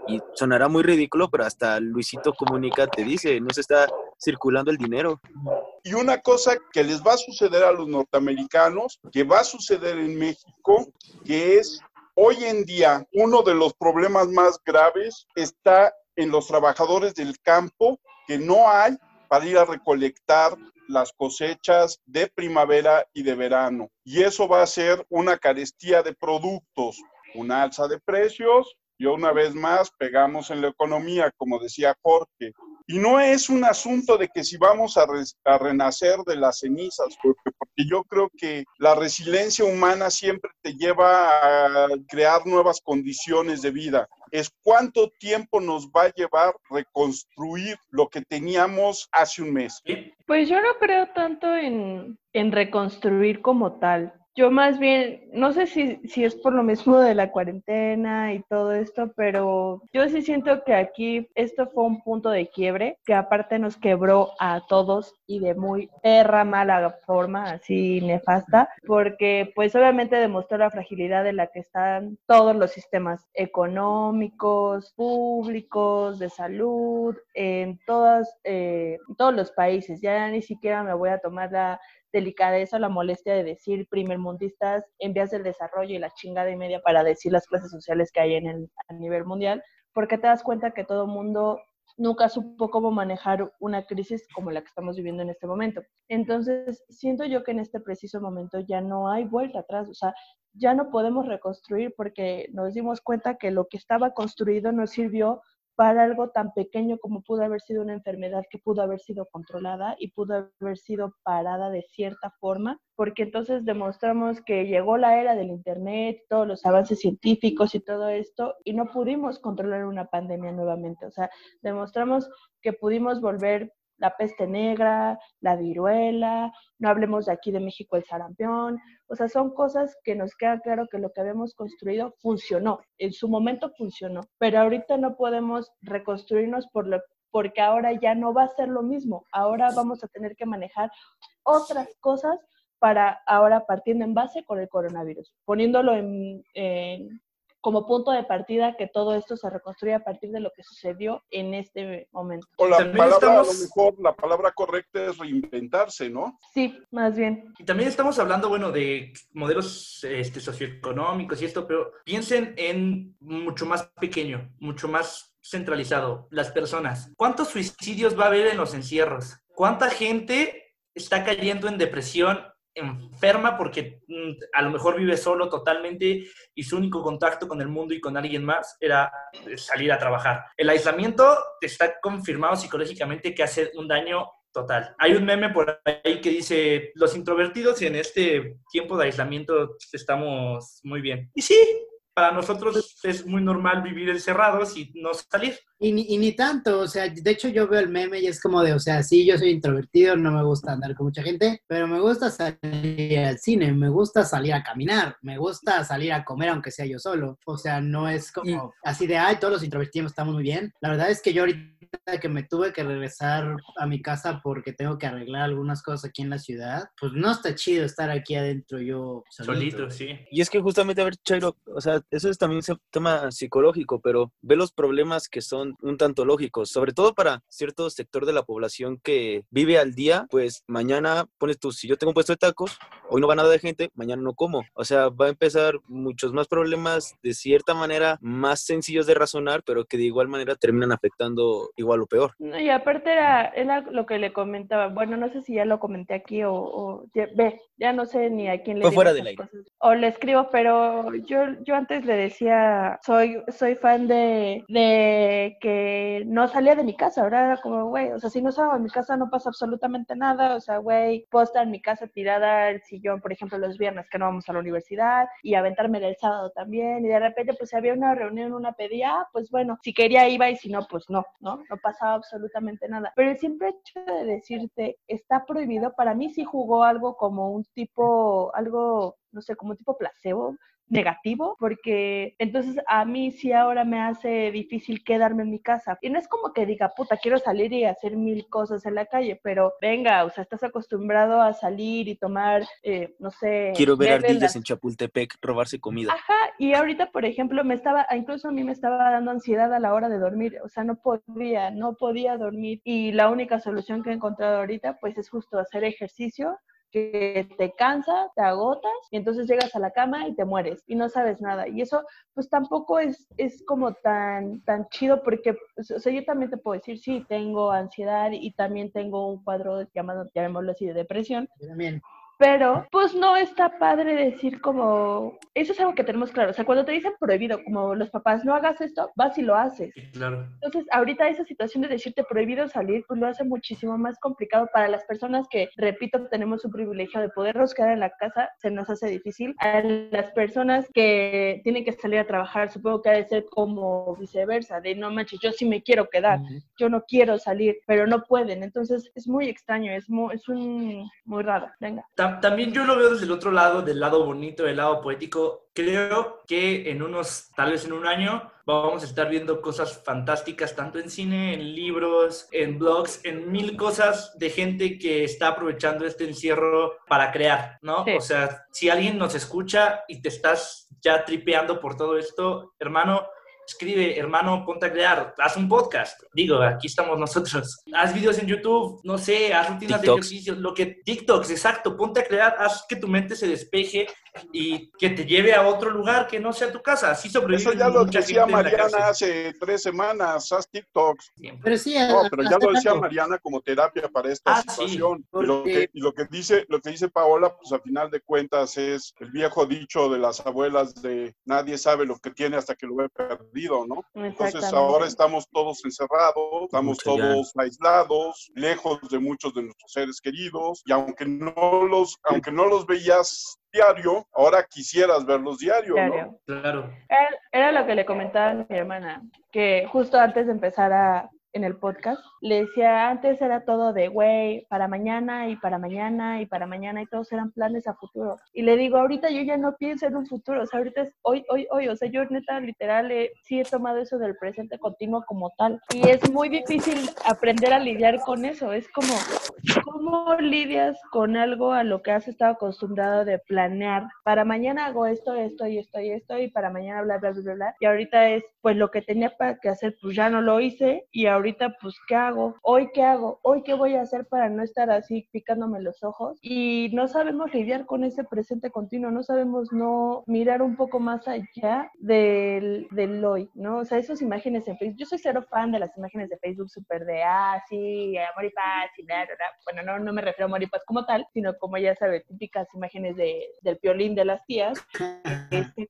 y sonará muy ridículo, pero hasta Luisito Comunica te dice, no se está circulando el dinero. Y una cosa que les va a suceder a los norteamericanos, que va a suceder en México, que es hoy en día uno de los problemas más graves está en los trabajadores del campo, que no hay para ir a recolectar las cosechas de primavera y de verano. Y eso va a ser una carestía de productos, una alza de precios y una vez más pegamos en la economía, como decía Jorge. Y no es un asunto de que si vamos a, re- a renacer de las cenizas, porque, porque yo creo que la resiliencia humana siempre te lleva a crear nuevas condiciones de vida. Es cuánto tiempo nos va a llevar reconstruir lo que teníamos hace un mes. Pues yo no creo tanto en, en reconstruir como tal. Yo más bien, no sé si, si es por lo mismo de la cuarentena y todo esto, pero yo sí siento que aquí esto fue un punto de quiebre que aparte nos quebró a todos y de muy perra mala forma, así nefasta, porque pues obviamente demostró la fragilidad de la que están todos los sistemas económicos, públicos, de salud, en todas, eh, todos los países. Ya ni siquiera me voy a tomar la delicadeza o la molestia de decir primermundistas en vías del desarrollo y la chingada y media para decir las clases sociales que hay en el, a nivel mundial, porque te das cuenta que todo mundo nunca supo cómo manejar una crisis como la que estamos viviendo en este momento. Entonces, siento yo que en este preciso momento ya no hay vuelta atrás, o sea, ya no podemos reconstruir porque nos dimos cuenta que lo que estaba construido no sirvió para algo tan pequeño como pudo haber sido una enfermedad que pudo haber sido controlada y pudo haber sido parada de cierta forma, porque entonces demostramos que llegó la era del Internet, todos los avances científicos y todo esto, y no pudimos controlar una pandemia nuevamente. O sea, demostramos que pudimos volver la peste negra, la viruela, no hablemos de aquí de México el sarampión, o sea, son cosas que nos queda claro que lo que habíamos construido funcionó, en su momento funcionó, pero ahorita no podemos reconstruirnos por lo, porque ahora ya no va a ser lo mismo, ahora vamos a tener que manejar otras cosas para ahora partiendo en base con el coronavirus, poniéndolo en, en como punto de partida que todo esto se reconstruye a partir de lo que sucedió en este momento. O la También palabra, estamos- a lo mejor, la palabra correcta es reinventarse, ¿no? Sí, más bien. Y también estamos hablando, bueno, de modelos este, socioeconómicos y esto, pero piensen en mucho más pequeño, mucho más centralizado, las personas. ¿Cuántos suicidios va a haber en los encierros? ¿Cuánta gente está cayendo en depresión enferma porque mm, a lo mejor vive solo totalmente y su único contacto con el mundo y con alguien más era eh, salir a trabajar. El aislamiento está confirmado psicológicamente que hace un daño total. Hay un meme por ahí que dice, los introvertidos en este tiempo de aislamiento estamos muy bien. Y sí, para nosotros es muy normal vivir encerrados y no salir. Y ni, y ni tanto, o sea, de hecho yo veo el meme y es como de, o sea, sí, yo soy introvertido, no me gusta andar con mucha gente, pero me gusta salir al cine, me gusta salir a caminar, me gusta salir a comer aunque sea yo solo. O sea, no es como así de, ay, todos los introvertidos estamos muy bien. La verdad es que yo ahorita que me tuve que regresar a mi casa porque tengo que arreglar algunas cosas aquí en la ciudad, pues no está chido estar aquí adentro yo solito. Solito, sí. Y es que justamente, a ver, Chairo, o sea, eso es también un tema psicológico, pero ve los problemas que son un tanto lógicos, sobre todo para cierto sector de la población que vive al día, pues mañana pones tú, si yo tengo un puesto de tacos, hoy no va nada de gente, mañana no como. O sea, va a empezar muchos más problemas de cierta manera más sencillos de razonar, pero que de igual manera terminan afectando igual o peor. No, y aparte era, era lo que le comentaba, bueno, no sé si ya lo comenté aquí o, o ya, ve, ya no sé ni a quién le Fue fuera estas del aire. cosas. O le escribo, pero yo, yo antes le decía, soy, soy fan de, de que no salía de mi casa, ahora era como, güey, o sea, si no salgo de mi casa no pasa absolutamente nada, o sea, güey, puedo estar en mi casa tirada el sillón, por ejemplo, los viernes que no vamos a la universidad y aventarme el sábado también, y de repente pues si había una reunión, una pedía, pues bueno, si quería iba y si no, pues no, ¿no? No pasaba absolutamente nada. Pero el simple hecho de decirte está prohibido, para mí sí jugó algo como un tipo, algo, no sé, como tipo placebo negativo, porque entonces a mí sí ahora me hace difícil quedarme en mi casa. Y no es como que diga, puta, quiero salir y hacer mil cosas en la calle, pero venga, o sea, estás acostumbrado a salir y tomar, eh, no sé... Quiero ver ardillas las- en Chapultepec robarse comida. Ajá, y ahorita, por ejemplo, me estaba, incluso a mí me estaba dando ansiedad a la hora de dormir, o sea, no podía, no podía dormir. Y la única solución que he encontrado ahorita, pues es justo hacer ejercicio que te cansa, te agotas y entonces llegas a la cama y te mueres y no sabes nada. Y eso pues tampoco es, es como tan, tan chido porque, o sea, yo también te puedo decir, sí, tengo ansiedad y también tengo un cuadro llamado, llamémoslo así, de depresión, Yo también. Pero, pues no está padre decir como, eso es algo que tenemos claro, o sea, cuando te dicen prohibido, como los papás, no hagas esto, vas y lo haces. Claro. Entonces, ahorita esa situación de decirte prohibido salir, pues lo hace muchísimo más complicado para las personas que, repito, tenemos un privilegio de podernos quedar en la casa, se nos hace difícil. A las personas que tienen que salir a trabajar, supongo que ha de ser como viceversa, de no manches, yo sí me quiero quedar, yo no quiero salir, pero no pueden. Entonces, es muy extraño, es muy, es un, muy raro. Venga. También yo lo veo desde el otro lado, del lado bonito, del lado poético. Creo que en unos, tal vez en un año, vamos a estar viendo cosas fantásticas, tanto en cine, en libros, en blogs, en mil cosas de gente que está aprovechando este encierro para crear, ¿no? Sí. O sea, si alguien nos escucha y te estás ya tripeando por todo esto, hermano, escribe, hermano, ponte a crear, haz un podcast. Digo, aquí estamos nosotros. Haz videos en YouTube, no sé, haz rutinas de ejercicio, lo que TikToks, exacto, ponte a crear, haz que tu mente se despeje y que te lleve a otro lugar que no sea tu casa. Así sobrevive Eso ya lo mucha decía Mariana hace tres semanas, haz TikToks. Pero sí, No, pero ya lo decía. Mariana como terapia para esta Ah, sí. situación. Y lo Porque- que, y lo que dice, lo que dice Paola, pues a final de cuentas es el viejo dicho de las abuelas de nadie sabe lo que tiene hasta que lo ve perdido, ¿no? Entonces ahora estamos todos encerrados, estamos Mucho ya. todos aislados, lejos de muchos de nuestros seres queridos, y aunque no los, aunque no los veías diario, ahora quisieras verlos diario, ¿no? Diario. Claro. Era, era lo que le comentaba a mi hermana, que justo antes de empezar a, en el podcast, le decía, antes era todo de, güey, para mañana y para mañana y para mañana y todos eran planes a futuro. Y le digo, ahorita yo ya no pienso en un futuro, o sea, ahorita es hoy, hoy, hoy, o sea, yo neta, literal, eh, sí he tomado eso del presente continuo como tal. Y es muy difícil aprender a lidiar con eso, es como, ¿cómo lidias con algo a lo que has estado acostumbrado de planear? Para mañana hago esto, esto y esto y esto y para mañana bla, bla, bla, bla. Y ahorita es, pues lo que tenía para que hacer, pues ya no lo hice y ahorita, pues, ¿qué hago? ¿Hoy qué hago? ¿Hoy qué voy a hacer para no estar así picándome los ojos? Y no sabemos lidiar con ese presente continuo, no sabemos no mirar un poco más allá del, del hoy, ¿no? O sea, esas imágenes en Facebook, yo soy cero fan de las imágenes de Facebook súper de, ah, sí, amor y paz y bla, bla. Bueno, no, no me refiero a amor y paz como tal, sino como ya sabe, típicas imágenes de, del piolín de las tías,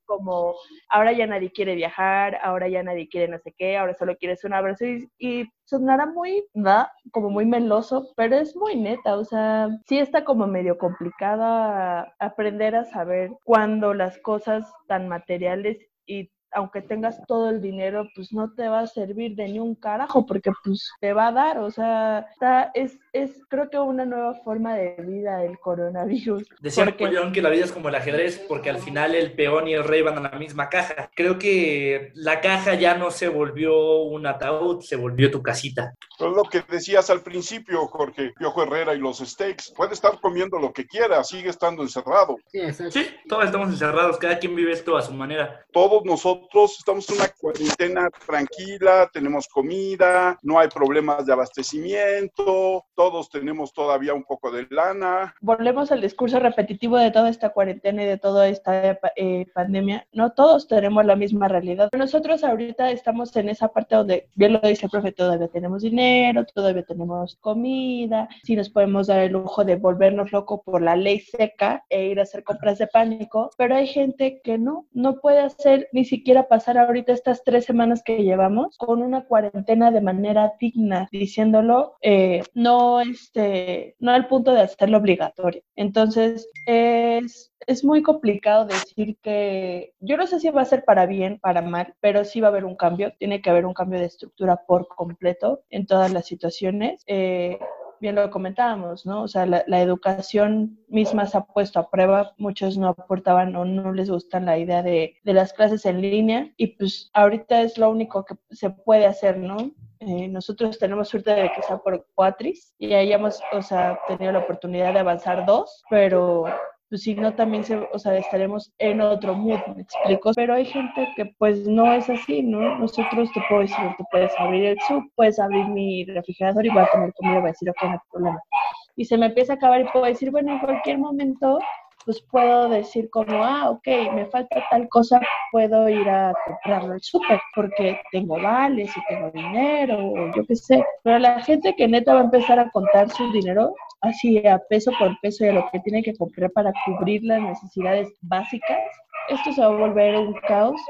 como ahora ya nadie quiere viajar, ahora ya nadie quiere no sé qué, ahora solo quieres un abrazo y, y sonará muy, ¿va? Como muy meloso, pero es muy neta, o sea, sí está como medio complicada aprender a saber cuándo las cosas tan materiales y aunque tengas todo el dinero, pues no te va a servir de ni un carajo, porque pues te va a dar, o sea, está, es, es creo que una nueva forma de vida el coronavirus. Decía porque- Napoleón que la vida es como el ajedrez, porque al final el peón y el rey van a la misma caja. Creo que la caja ya no se volvió un ataúd, se volvió tu casita. Pero es lo que decías al principio, Jorge, Piojo Herrera y los steaks. Puede estar comiendo lo que quiera, sigue estando encerrado. Sí, exacto. Sí, todos estamos encerrados, cada quien vive esto a su manera. Todos nosotros estamos en una cuarentena tranquila, tenemos comida, no hay problemas de abastecimiento, todos tenemos todavía un poco de lana. volvemos al discurso repetitivo de toda esta cuarentena y de toda esta eh, pandemia, no todos tenemos la misma realidad. Nosotros ahorita estamos en esa parte donde, bien lo dice el profe, todavía tenemos dinero, todavía tenemos comida, si nos podemos dar el lujo de volvernos locos por la ley seca e ir a hacer compras de pánico, pero hay gente que no, no puede hacer ni siquiera pasar ahorita estas tres semanas que llevamos con una cuarentena de manera digna, diciéndolo, eh, no, este, no al punto de hacerlo obligatorio. Entonces, es, es muy complicado decir que yo no sé si va a ser para bien, para mal, pero sí va a haber un cambio, tiene que haber un cambio de estructura por completo en todas las situaciones. Eh, bien lo comentábamos, ¿no? O sea, la, educación misma se ha puesto a prueba, muchos no aportaban o no les gustan la idea de, de las clases en línea y pues ahorita es lo único que se puede hacer, ¿no? Eh, nosotros tenemos suerte de que sea por Cuatris y hayamos, o sea, tenido la oportunidad de avanzar dos, pero pues si no también se, o sea, estaremos en otro mood, me explico. Pero hay gente que pues no es así, ¿no? Nosotros te puedo decir, tú puedes abrir el sub, puedes abrir mi refrigerador y voy a tener comida, voy a decir, ok, no hay problema. Y se me empieza a acabar y puedo decir, bueno, en cualquier momento pues puedo decir como, ah, ok, me falta tal cosa, puedo ir a comprarlo al súper porque tengo vales y tengo dinero o yo qué sé. Pero la gente que neta va a empezar a contar su dinero así a peso por peso y a lo que tiene que comprar para cubrir las necesidades básicas, esto se va a volver un caos.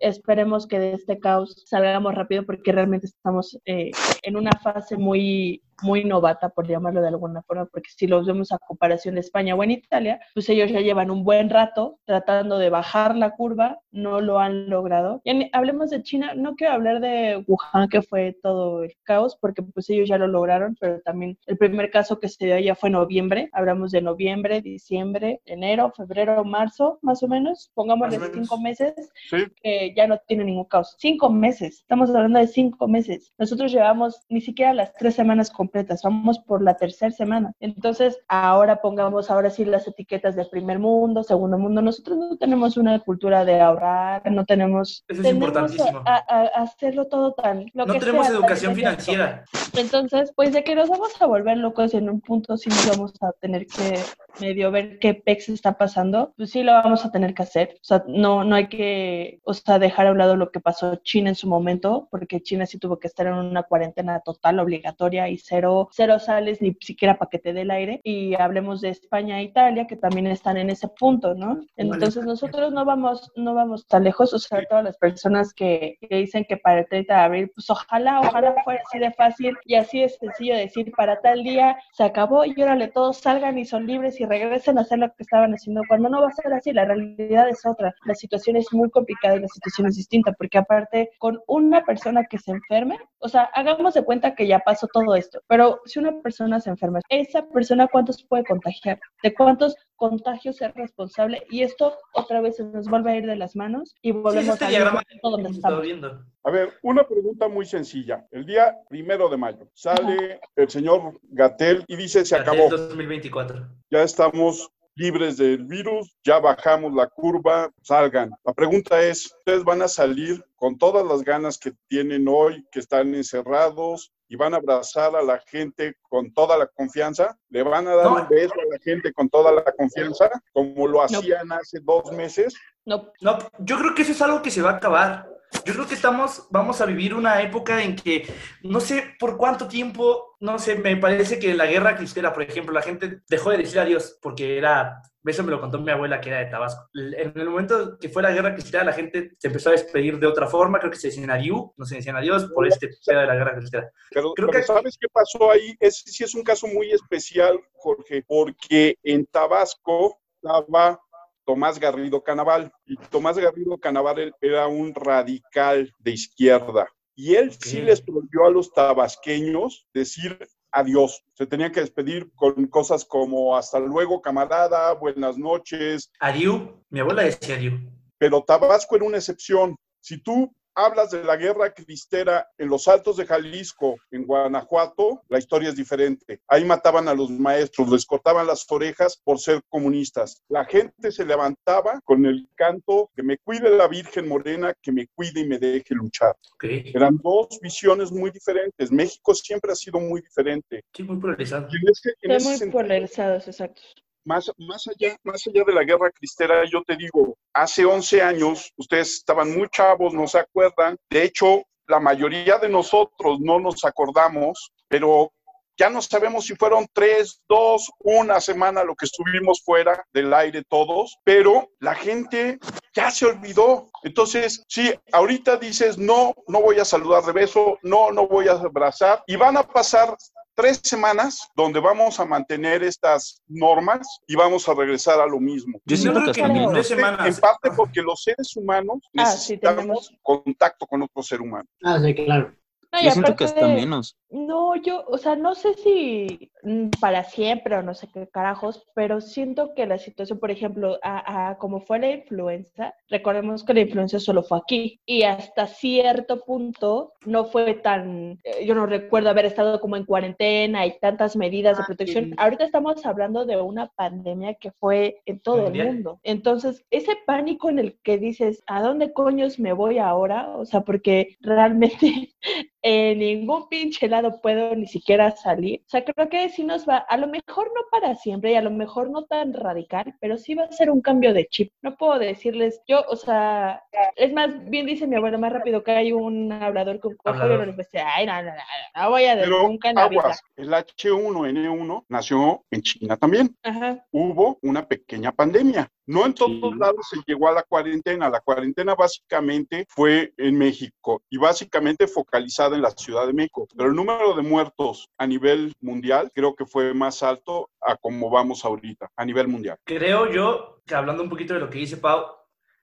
Esperemos que de este caos salgamos rápido porque realmente estamos eh, en una fase muy muy novata, por llamarlo de alguna forma, porque si los vemos a comparación de España o en Italia, pues ellos ya llevan un buen rato tratando de bajar la curva, no lo han logrado. Y hablemos de China, no quiero hablar de Wuhan, que fue todo el caos, porque pues ellos ya lo lograron, pero también el primer caso que se dio ya fue en noviembre, hablamos de noviembre, diciembre, enero, febrero, marzo, más o menos, pongámosle cinco meses, Sí. que ya no tiene ningún caos. Cinco meses, estamos hablando de cinco meses. Nosotros llevamos ni siquiera las tres semanas completas, vamos por la tercera semana. Entonces, ahora pongamos ahora sí las etiquetas de primer mundo, segundo mundo. Nosotros no tenemos una cultura de ahorrar, no tenemos... Eso es tenemos importantísimo. A, a- a hacerlo todo tan... Lo No que tenemos sea, educación financiera. Entonces, pues de que nos vamos a volver locos en un punto, sí nos vamos a tener que medio ver qué pex está pasando, pues sí lo vamos a tener que hacer. O sea, no, no hay que, o sea, dejar a un lado lo que pasó China en su momento, porque China sí tuvo que estar en una cuarentena total, obligatoria y cero cero, cero sales ni siquiera para que te dé el aire. Y hablemos de España e Italia, que también están en ese punto, ¿no? Entonces nosotros no vamos, no vamos tan lejos, o sea, todas las personas que, que dicen que para el 30 de abril, pues ojalá, ojalá fuera así de fácil y así es sencillo decir, para tal día se acabó y órale, todos salgan y son libres y regresen a hacer lo que estaban haciendo, cuando no va a ser así, la realidad es otra, la situación es muy complicada y la situación es distinta, porque aparte, con una persona que se enferme, o sea, hagamos de cuenta que ya pasó todo esto, pero si una persona se enferma, esa persona cuántos puede contagiar, de cuántos contagios es responsable y esto otra vez se nos vuelve a ir de las manos y volvemos este a diagrama donde que estamos. viendo. A ver, una pregunta muy sencilla. El día primero de mayo sale el señor Gatel y dice se acabó. 2024. ya estamos libres del virus, ya bajamos la curva, salgan. La pregunta es, ¿ustedes van a salir con todas las ganas que tienen hoy, que están encerrados y van a abrazar a la gente con toda la confianza? ¿Le van a dar No. un beso a la gente con toda la confianza, como lo hacían hace dos meses? No, No, yo creo que eso es algo que se va a acabar. Yo creo que estamos, vamos a vivir una época en que no sé por cuánto tiempo, no sé, me parece que la guerra cristera, por ejemplo, la gente dejó de decir adiós porque era, eso me lo contó mi abuela que era de Tabasco. En el momento que fue la guerra cristera, la gente se empezó a despedir de otra forma, creo que se decían adiós, no se decían adiós por este pedo de la guerra cristera. Pero, Creo pero que- ¿sabes qué pasó ahí? Ese sí es un caso muy especial, Jorge, porque en Tabasco estaba Tomás Garrido Canaval. Y Tomás Garrido Canaval él era un radical de izquierda. Y él sí les prohibió a los tabasqueños decir adiós. Se tenían que despedir con cosas como hasta luego, camarada, buenas noches. Adiós, mi abuela decía adiós. Pero Tabasco era una excepción. Si tú hablas de la guerra cristera en los altos de Jalisco, en Guanajuato, la historia es diferente. Ahí mataban a los maestros, les cortaban las orejas por ser comunistas. La gente se levantaba con el canto que me cuide la Virgen Morena, que me cuide y me deje luchar. Eran dos visiones muy diferentes. México siempre ha sido muy diferente. sí, muy polarizado. Y en ese, en están ese muy sentido, polarizados, exacto. Más, más, allá, más allá de la guerra cristera, yo te digo, hace 11 años, ustedes estaban muy chavos, no se acuerdan. De hecho, la mayoría de nosotros no nos acordamos, pero ya no sabemos si fueron tres, dos, una semana lo que estuvimos fuera del aire todos, pero la gente ya se olvidó. Entonces, sí, ahorita dices, no, no voy a saludar de beso, no, no voy a abrazar, y van a pasar tres semanas donde vamos a mantener estas normas y vamos a regresar a lo mismo. Yo siento que en menos. tres semanas. En parte porque los seres humanos Ah, sí, necesitamos contacto con otro ser humano. Ah, sí, claro. No, Yo siento que hasta de- menos. No, yo, o sea, no sé si mm, para siempre o no sé qué carajos, pero siento que la situación, por ejemplo, a, a como fue la influenza, recordemos que la influenza solo fue aquí y hasta cierto punto no fue tan, eh, yo no recuerdo haber estado como en cuarentena y tantas medidas de Ah, protección. Ahorita estamos hablando de una pandemia que fue en todo el mundo. Entonces, ese pánico en el que dices, ¿a dónde coños me voy ahora? O sea, porque realmente en ningún pinche lado puedo ni siquiera salir. O sea, creo que sí nos va, a lo mejor no para siempre y a lo mejor no tan radical, pero sí va a ser un cambio de chip. No puedo decirles, yo, o sea, es más, bien dice mi abuelo, más rápido que hay un hablador con cojo, les a decir, ay, no, no, no, no, voy a de Pero nunca aguas, el H1N1 nació en China también. Ajá. Hubo una pequeña pandemia. No en todos Sí. lados se llegó a la cuarentena. La cuarentena básicamente fue en México y básicamente focalizada en la Ciudad de México. Pero el número de muertos a nivel mundial creo que fue más alto a como vamos ahorita, a nivel mundial. Creo yo que hablando un poquito de lo que dice Pau,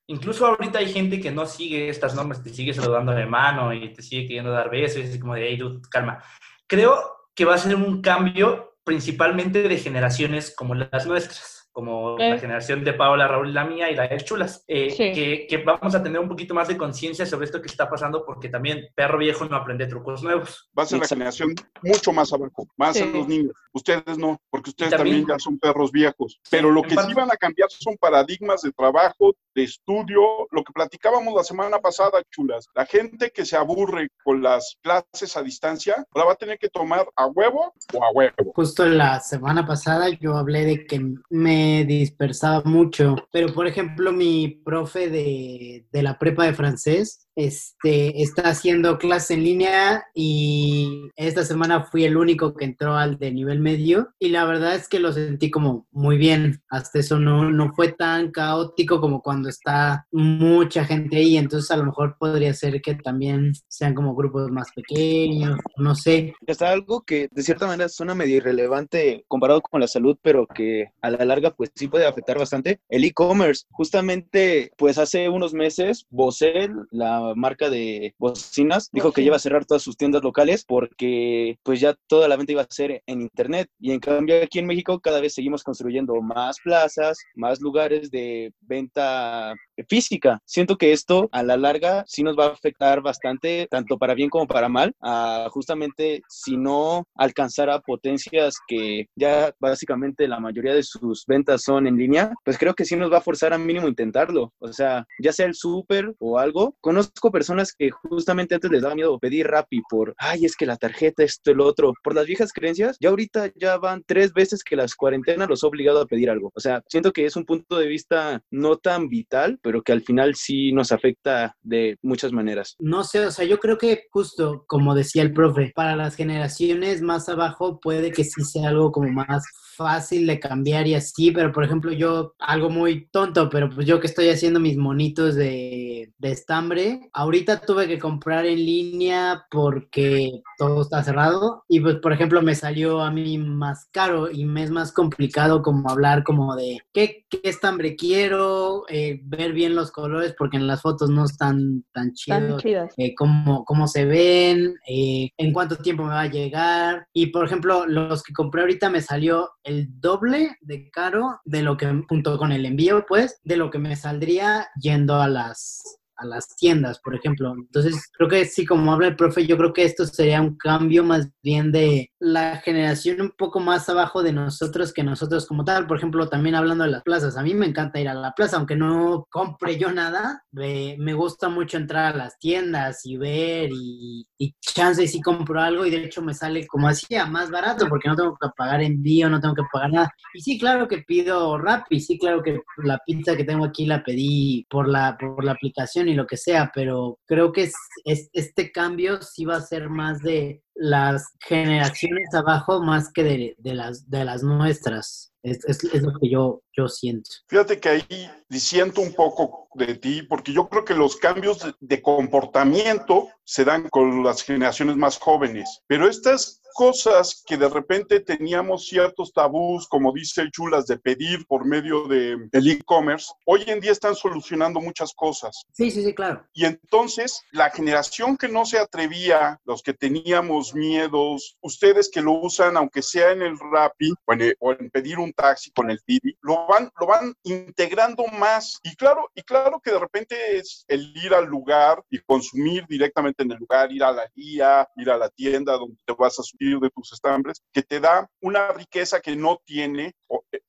incluso ahorita hay gente que no sigue estas normas, te sigue saludando de mano y te sigue queriendo dar besos y es como de, hey, dude, calma. Creo que va a ser un cambio principalmente de generaciones como las nuestras, como la Eh. generación de Paola, Raúl, la mía y la de Chulas, eh, Sí. que, que vamos a tener un poquito más de conciencia sobre esto que está pasando porque también perro viejo no aprende trucos nuevos. Va a ser la generación mucho más abajo, más en Sí. los niños. Ustedes no, porque ustedes también- también, ya son perros viejos. Pero lo que parte- sí van a cambiar son paradigmas de trabajo, de estudio, lo que platicábamos la semana pasada, chulas. La gente que se aburre con las clases a distancia, la va a tener que tomar a huevo o a huevo. Justo la semana pasada yo hablé de que me dispersaba mucho, pero por ejemplo mi profe de, de la prepa de francés este, está haciendo clases en línea y esta semana fui el único que entró al de nivel medio y la verdad es que lo sentí como muy bien. Hasta eso no, no fue tan caótico como cuando está mucha gente ahí, entonces a lo mejor podría ser que también sean como grupos más pequeños, no sé. Está algo que de cierta manera suena medio irrelevante comparado con la salud, pero que a la larga pues sí puede afectar bastante. El e-commerce, justamente pues hace unos meses, Bosel, la marca de bocinas, dijo que iba a cerrar todas sus tiendas locales porque pues ya toda la venta iba a ser en internet. Y en cambio aquí en México cada vez seguimos construyendo más plazas, más lugares de venta física. Siento que esto a la larga sí nos va a afectar bastante, tanto para bien como para mal, a justamente si no alcanzara potencias que ya básicamente la mayoría de sus ventas son en línea, pues creo que sí nos va a forzar a mínimo intentarlo. O sea, ya sea el súper o algo. Conozco personas que justamente antes les daba miedo pedir Rappi por, ay, es que la tarjeta, esto, el otro, por las viejas creencias. Ya ahorita ya van tres veces que las cuarentenas los ha obligado a pedir algo. O sea, siento que es un punto de vista no tan vital, pero que al final sí nos afecta de muchas maneras. No sé, o sea, yo creo que justo como decía el profe, para las generaciones más abajo puede que sí sea algo como más fácil de cambiar y así, pero por ejemplo yo, algo muy tonto, pero pues yo que estoy haciendo mis monitos de, de estambre, ahorita tuve que comprar en línea porque todo está cerrado y pues por ejemplo me salió a mí más caro y me es más complicado como hablar como de qué, qué estambre quiero, eh, ver bien los colores porque en las fotos no están tan chidos, eh, cómo, cómo, se ven, eh, en cuánto tiempo me va a llegar y por ejemplo los que compré ahorita me salió el doble de caro de lo que, junto con el envío, pues, de lo que me saldría yendo a las a las tiendas, por ejemplo. Entonces, creo que sí, como habla el profe, yo creo que esto sería un cambio más bien de la generación un poco más abajo de nosotros que nosotros como tal. Por ejemplo, también hablando de las plazas, a mí me encanta ir a la plaza, aunque no compre yo nada, me, gusta mucho entrar a las tiendas y ver y, y chance sí compro algo y de hecho me sale como hacía, más barato porque no tengo que pagar envío, no tengo que pagar nada. Y sí, claro que pido Rappi, sí, claro que la pizza que tengo aquí la pedí por la, por la aplicación y lo que sea, pero creo que es, este cambio sí va a ser más de las generaciones abajo más que de, de las, de las nuestras. Es, lo que yo, yo siento. Fíjate que ahí disiento un poco de ti, porque yo creo que los cambios de comportamiento se dan con las generaciones más jóvenes, pero estas cosas que de repente teníamos ciertos tabús, como dice Chulas, de pedir por medio del e-commerce, hoy en día están solucionando muchas cosas. Sí, sí, sí, claro. Y entonces, la generación que no se atrevía, los que teníamos miedos, ustedes que lo usan, aunque sea en el Rappi o en, pedir un taxi con el Didi, lo van, lo van integrando más. Y claro, y claro que de repente es el ir al lugar y consumir directamente en el lugar, ir a la guía, ir a la tienda donde te vas a subir de tus estambres, que te da una riqueza que no tiene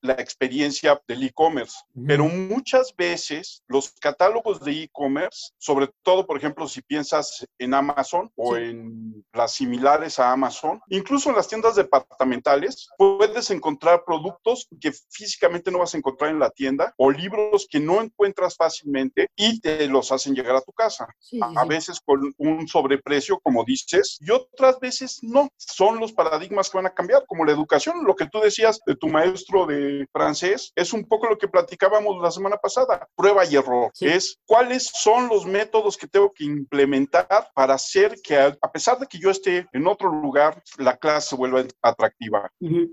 la experiencia del e-commerce. Pero muchas veces los catálogos de e-commerce, sobre todo, por ejemplo, si piensas en Amazon o en las similares a Amazon, incluso en las tiendas departamentales, puedes encontrar productos que físicamente no vas a encontrar en la tienda o libros que no encuentras fácilmente y te los hacen llegar a tu casa. a, a veces con un sobreprecio, como dices, y otras veces no. Son los paradigmas que van a cambiar, como la educación, lo que tú decías de tu maestro de francés, es un poco lo que platicábamos la semana pasada, prueba y error, es cuáles son los métodos que tengo que implementar para hacer que a pesar de que yo esté en otro lugar, la clase se vuelva atractiva.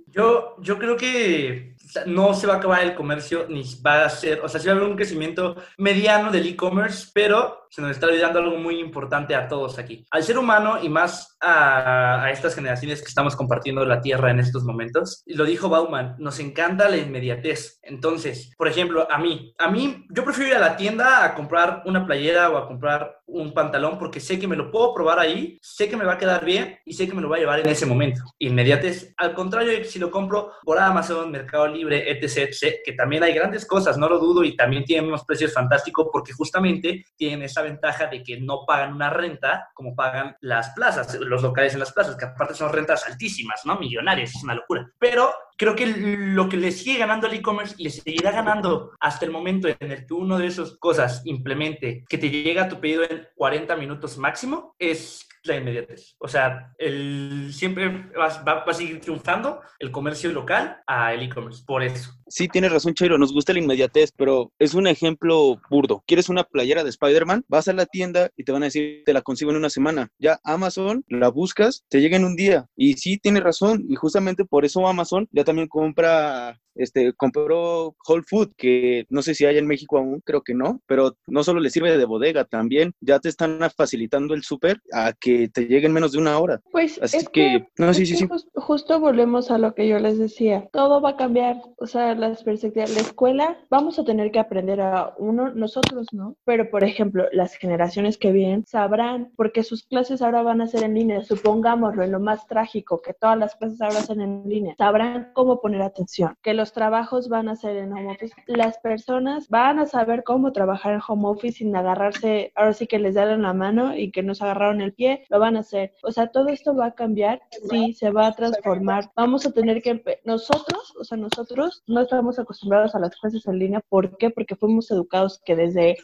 Yo, yo creo que no se va a acabar el comercio ni va a ser, o sea, sí va a haber un crecimiento mediano del e-commerce, pero se nos está olvidando algo muy importante a todos aquí. Al ser humano y más a, a, estas generaciones que estamos compartiendo la Tierra en estos momentos, lo dijo Bauman, nos encanta la inmediatez. Entonces, por ejemplo, a mí, a mí, yo prefiero ir a la tienda a comprar una playera o a comprar un pantalón porque sé que me lo puedo probar ahí, sé que me va a quedar bien y sé que me lo va a llevar en ese momento. Inmediatez. Al contrario, si lo compro por Amazon, Mercado Libre, etc., etc., que también hay grandes cosas, no lo dudo, y también tienen unos precios fantásticos porque justamente tienen esa ventaja de que no pagan una renta como pagan las plazas, los locales en las plazas, que aparte son rentas altísimas, ¿no? Millonarias, es una locura. Pero creo que lo que le sigue ganando al e-commerce le seguirá ganando hasta el momento en el que uno de esas cosas implemente que te llega a tu pedido en 40 minutos máximo es la inmediatez. O sea, el, siempre va, va, a seguir triunfando el comercio local a el e-commerce, por eso. Sí, tienes razón, Chairo, nos gusta la inmediatez, pero es un ejemplo burdo. ¿Quieres una playera de Spider-Man? Vas a la tienda y te van a decir, te la consigo en una semana. Ya Amazon, la buscas, te llega en un día. Y sí, tienes razón, y justamente por eso Amazon ya también compra este, compró Whole Food, que no sé si hay en México aún, creo que no, pero no solo le sirve de bodega, también ya te están facilitando el súper a que te lleguen menos de una hora. Pues Así es que, no, sí, sí, sí. Justo, justo volvemos a lo que yo les decía, todo va a cambiar, o sea, las perspectivas, la escuela, vamos a tener que aprender a uno, nosotros no, pero por ejemplo, las generaciones que vienen sabrán, porque sus clases ahora van a ser en línea, supongámoslo, en lo más trágico, que todas las clases ahora son en línea, sabrán cómo poner atención, que los trabajos van a ser en home office, las personas van a saber cómo trabajar en home office sin agarrarse, ahora sí que les dan la mano y que nos agarraron el pie, lo van a hacer. O sea, todo esto va a cambiar, sí, se va a transformar. Vamos a tener que, nosotros, o sea, nosotros no estamos acostumbrados a las clases en línea. ¿Por qué? Porque fuimos educados que desde,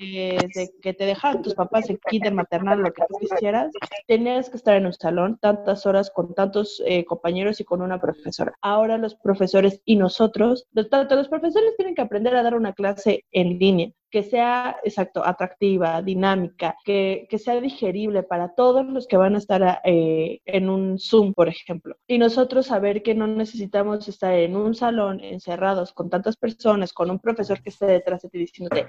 eh, desde que te dejaban tus papás en kinder maternal, lo que tú quisieras, tenías que estar en un salón tantas horas con tantos eh, compañeros y con una profesora. Ahora los profesores y nosotros, los, tanto los profesores tienen que aprender a dar una clase en línea que sea, exacto, atractiva, dinámica, que, que, sea digerible para todos los que van a estar eh, en un Zoom, por ejemplo. Y nosotros saber que no necesitamos estar en un salón encerrados con tantas personas, con un profesor que esté detrás de ti diciéndote,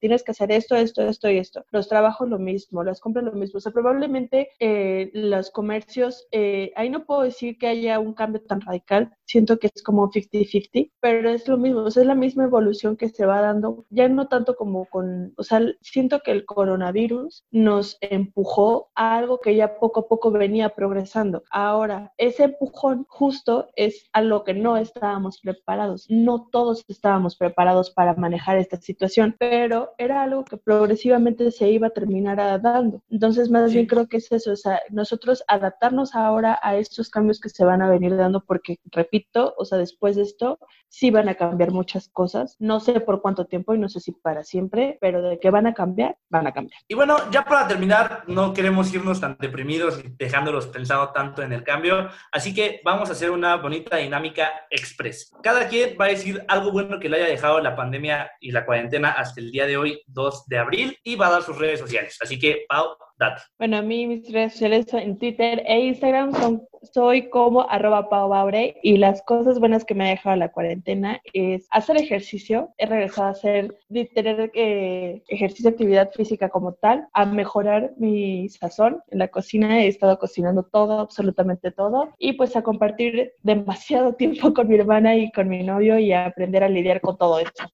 tienes que hacer esto, esto, esto y esto. Los trabajos lo mismo, las compras lo mismo. O sea, probablemente eh, los comercios, eh, ahí no puedo decir que haya un cambio tan radical, siento que es como 50-50, pero es lo mismo, o sea, es la misma evolución que se va ya no tanto como con, o sea, siento que el coronavirus nos empujó a algo que ya poco a poco venía progresando. Ahora, ese empujón justo es a lo que no estábamos preparados. No todos estábamos preparados para manejar esta situación, pero era algo que progresivamente se iba a terminar dando. Entonces, más bien creo que es eso, o sea, nosotros adaptarnos ahora a estos cambios que se van a venir dando, porque, repito, o sea, después de esto, sí van a cambiar muchas cosas. No sé por cuánto tiempo y no sé si para siempre, pero de que van a cambiar, van a cambiar. Y bueno, ya para terminar, no queremos irnos tan deprimidos y dejándolos pensando tanto en el cambio, así que vamos a hacer una bonita dinámica express. Cada quien va a decir algo bueno que le haya dejado la pandemia y la cuarentena hasta el día de hoy, 2 de abril, y va a dar sus redes sociales. Así que, Pau, bueno, a mí mis redes sociales en Twitter e Instagram son soy como arroba Pau Baure y las cosas buenas que me ha dejado la cuarentena es hacer ejercicio, he regresado a hacer, de tener eh, ejercicio, actividad física como tal, a mejorar mi sazón en la cocina, he estado cocinando todo, absolutamente todo y pues a compartir demasiado tiempo con mi hermana y con mi novio y a aprender a lidiar con todo esto.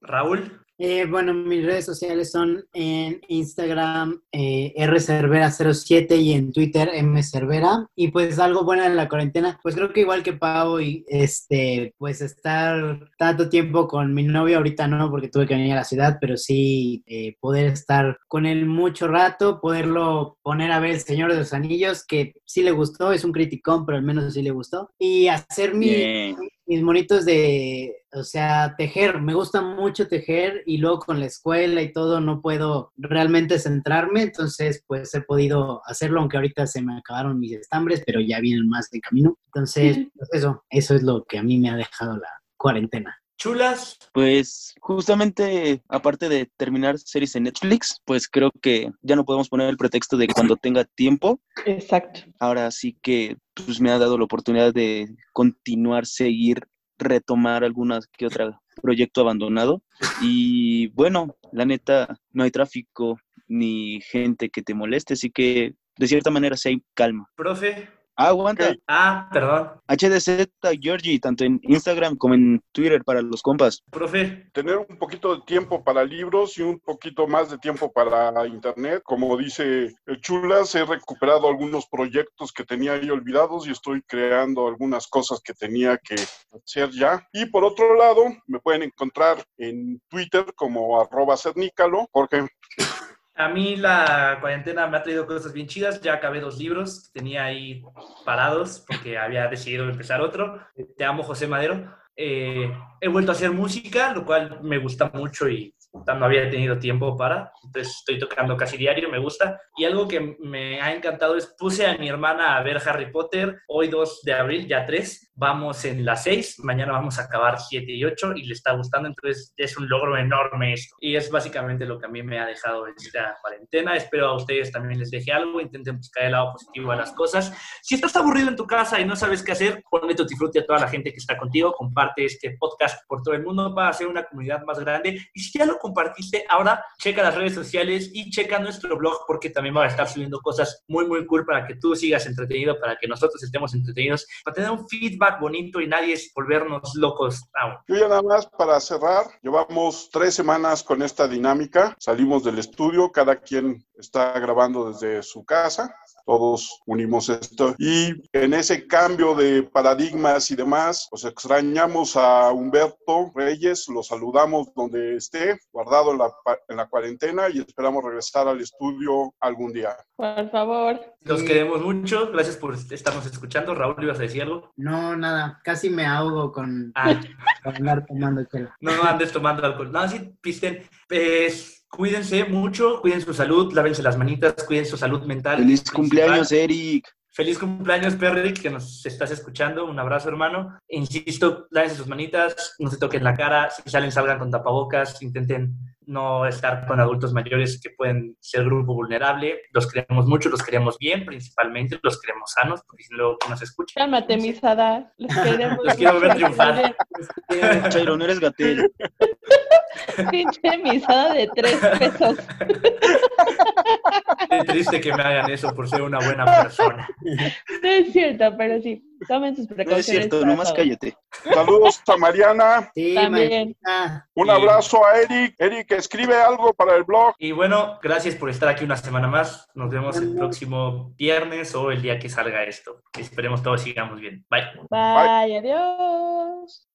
Raúl. Eh, bueno, mis redes sociales son en Instagram eh, rcervera07 y en Twitter mcervera. Y pues algo bueno de la cuarentena, pues creo que igual que Pau, y este, pues estar tanto tiempo con mi novio, ahorita no, porque tuve que venir a la ciudad, pero sí eh, poder estar con él mucho rato, poderlo poner a ver El Señor de los Anillos, que sí le gustó, es un criticón, pero al menos sí le gustó. Y hacer mi, mis monitos de, o sea, tejer. Me gusta mucho tejer y luego con la escuela y todo no puedo realmente centrarme, entonces pues he podido hacerlo, aunque ahorita se me acabaron mis estambres, pero ya vienen más de camino. Entonces, pues eso, eso es lo que a mí me ha dejado la cuarentena. Chulas. Pues justamente, aparte de terminar series en Netflix, pues creo que ya no podemos poner el pretexto de cuando tenga tiempo. Exacto. Ahora sí que pues me ha dado la oportunidad de continuar, seguir, retomar alguna que otra proyecto abandonado. Y bueno, la neta, no hay tráfico ni gente que te moleste, así que de cierta manera sí hay calma. Profe. Ah, aguanta. Ah, perdón. HDZ Georgie, tanto en Instagram como en Twitter para los compas. Profe, tener un poquito de tiempo para libros y un poquito más de tiempo para internet. Como dice el Chulas, he recuperado algunos proyectos que tenía ahí olvidados y estoy creando algunas cosas que tenía que hacer ya. Y por otro lado, me pueden encontrar en Twitter como arroba cernícalo, Jorge. A mí la cuarentena me ha traído cosas bien chidas. Ya acabé dos libros que tenía ahí parados porque había decidido empezar otro. Te amo, José Madero. Eh, he vuelto a hacer música, lo cual me gusta mucho y no había tenido tiempo para. Entonces estoy tocando casi diario, me gusta. Y algo que me ha encantado es puse a mi hermana a ver Harry Potter. Hoy 2 de abril, ya 3. Vamos en las 6. Mañana vamos a acabar 7 y 8 y le está gustando. Entonces es un logro enorme esto. Y es básicamente lo que a mí me ha dejado esta cuarentena. Espero a ustedes también les deje algo. Intenten buscar el lado positivo a las cosas. Si estás aburrido en tu casa y no sabes qué hacer, ponle tu disfrute a toda la gente que está contigo. Comparte este podcast por todo el mundo para hacer una comunidad más grande. Y si ya lo compartiste, ahora checa las redes sociales y checa nuestro blog porque también va a estar subiendo cosas muy, muy cool para que tú sigas entretenido, para que nosotros estemos entretenidos, para tener un feedback bonito y nadie es volvernos locos aún. Yo ya nada más para cerrar, llevamos tres semanas con esta dinámica, salimos del estudio, cada quien está grabando desde su casa, todos unimos esto y en ese cambio de paradigmas y demás, pues extrañamos a Humberto Reyes, lo saludamos donde esté, guardado en la, pa- en la cuarentena y esperamos regresar al estudio algún día. Por favor. Los queremos mucho. Gracias por estarnos escuchando. Raúl, ¿ibas a decir algo? No, nada, casi me ahogo con, Ah, con andar tomando chela. no andes tomando alcohol. No, sí, pisten. Pues cuídense mucho, cuiden su salud, lávense las manitas, cuiden su salud mental. Feliz principal. cumpleaños, Eric. Feliz cumpleaños, Perrick, que nos estás escuchando. Un abrazo, hermano. Insisto, lávense sus manitas, no se toquen la cara. Si salen, salgan con tapabocas. Intenten no estar con adultos mayores que pueden ser grupo vulnerable. Los queremos mucho, los queremos bien, principalmente. Los queremos sanos, porque si no, luego nos escuchan. Cálmate, misada. Los queremos. Los quiero ver triunfar. Chairo, no eres gatel. Pinche misada de tres pesos. Qué triste que me hagan eso por ser una buena persona. No es cierto, pero sí. Tomen sus No precauciones. es cierto, nomás todo. cállate. Saludos a Mariana, Sí, También. Mariana. un abrazo a Eric. Eric, escribe algo para el blog. Y bueno, gracias por estar aquí una semana más. Nos vemos el próximo viernes o el día que salga esto. Esperemos todos sigamos bien. Bye. Bye, adiós.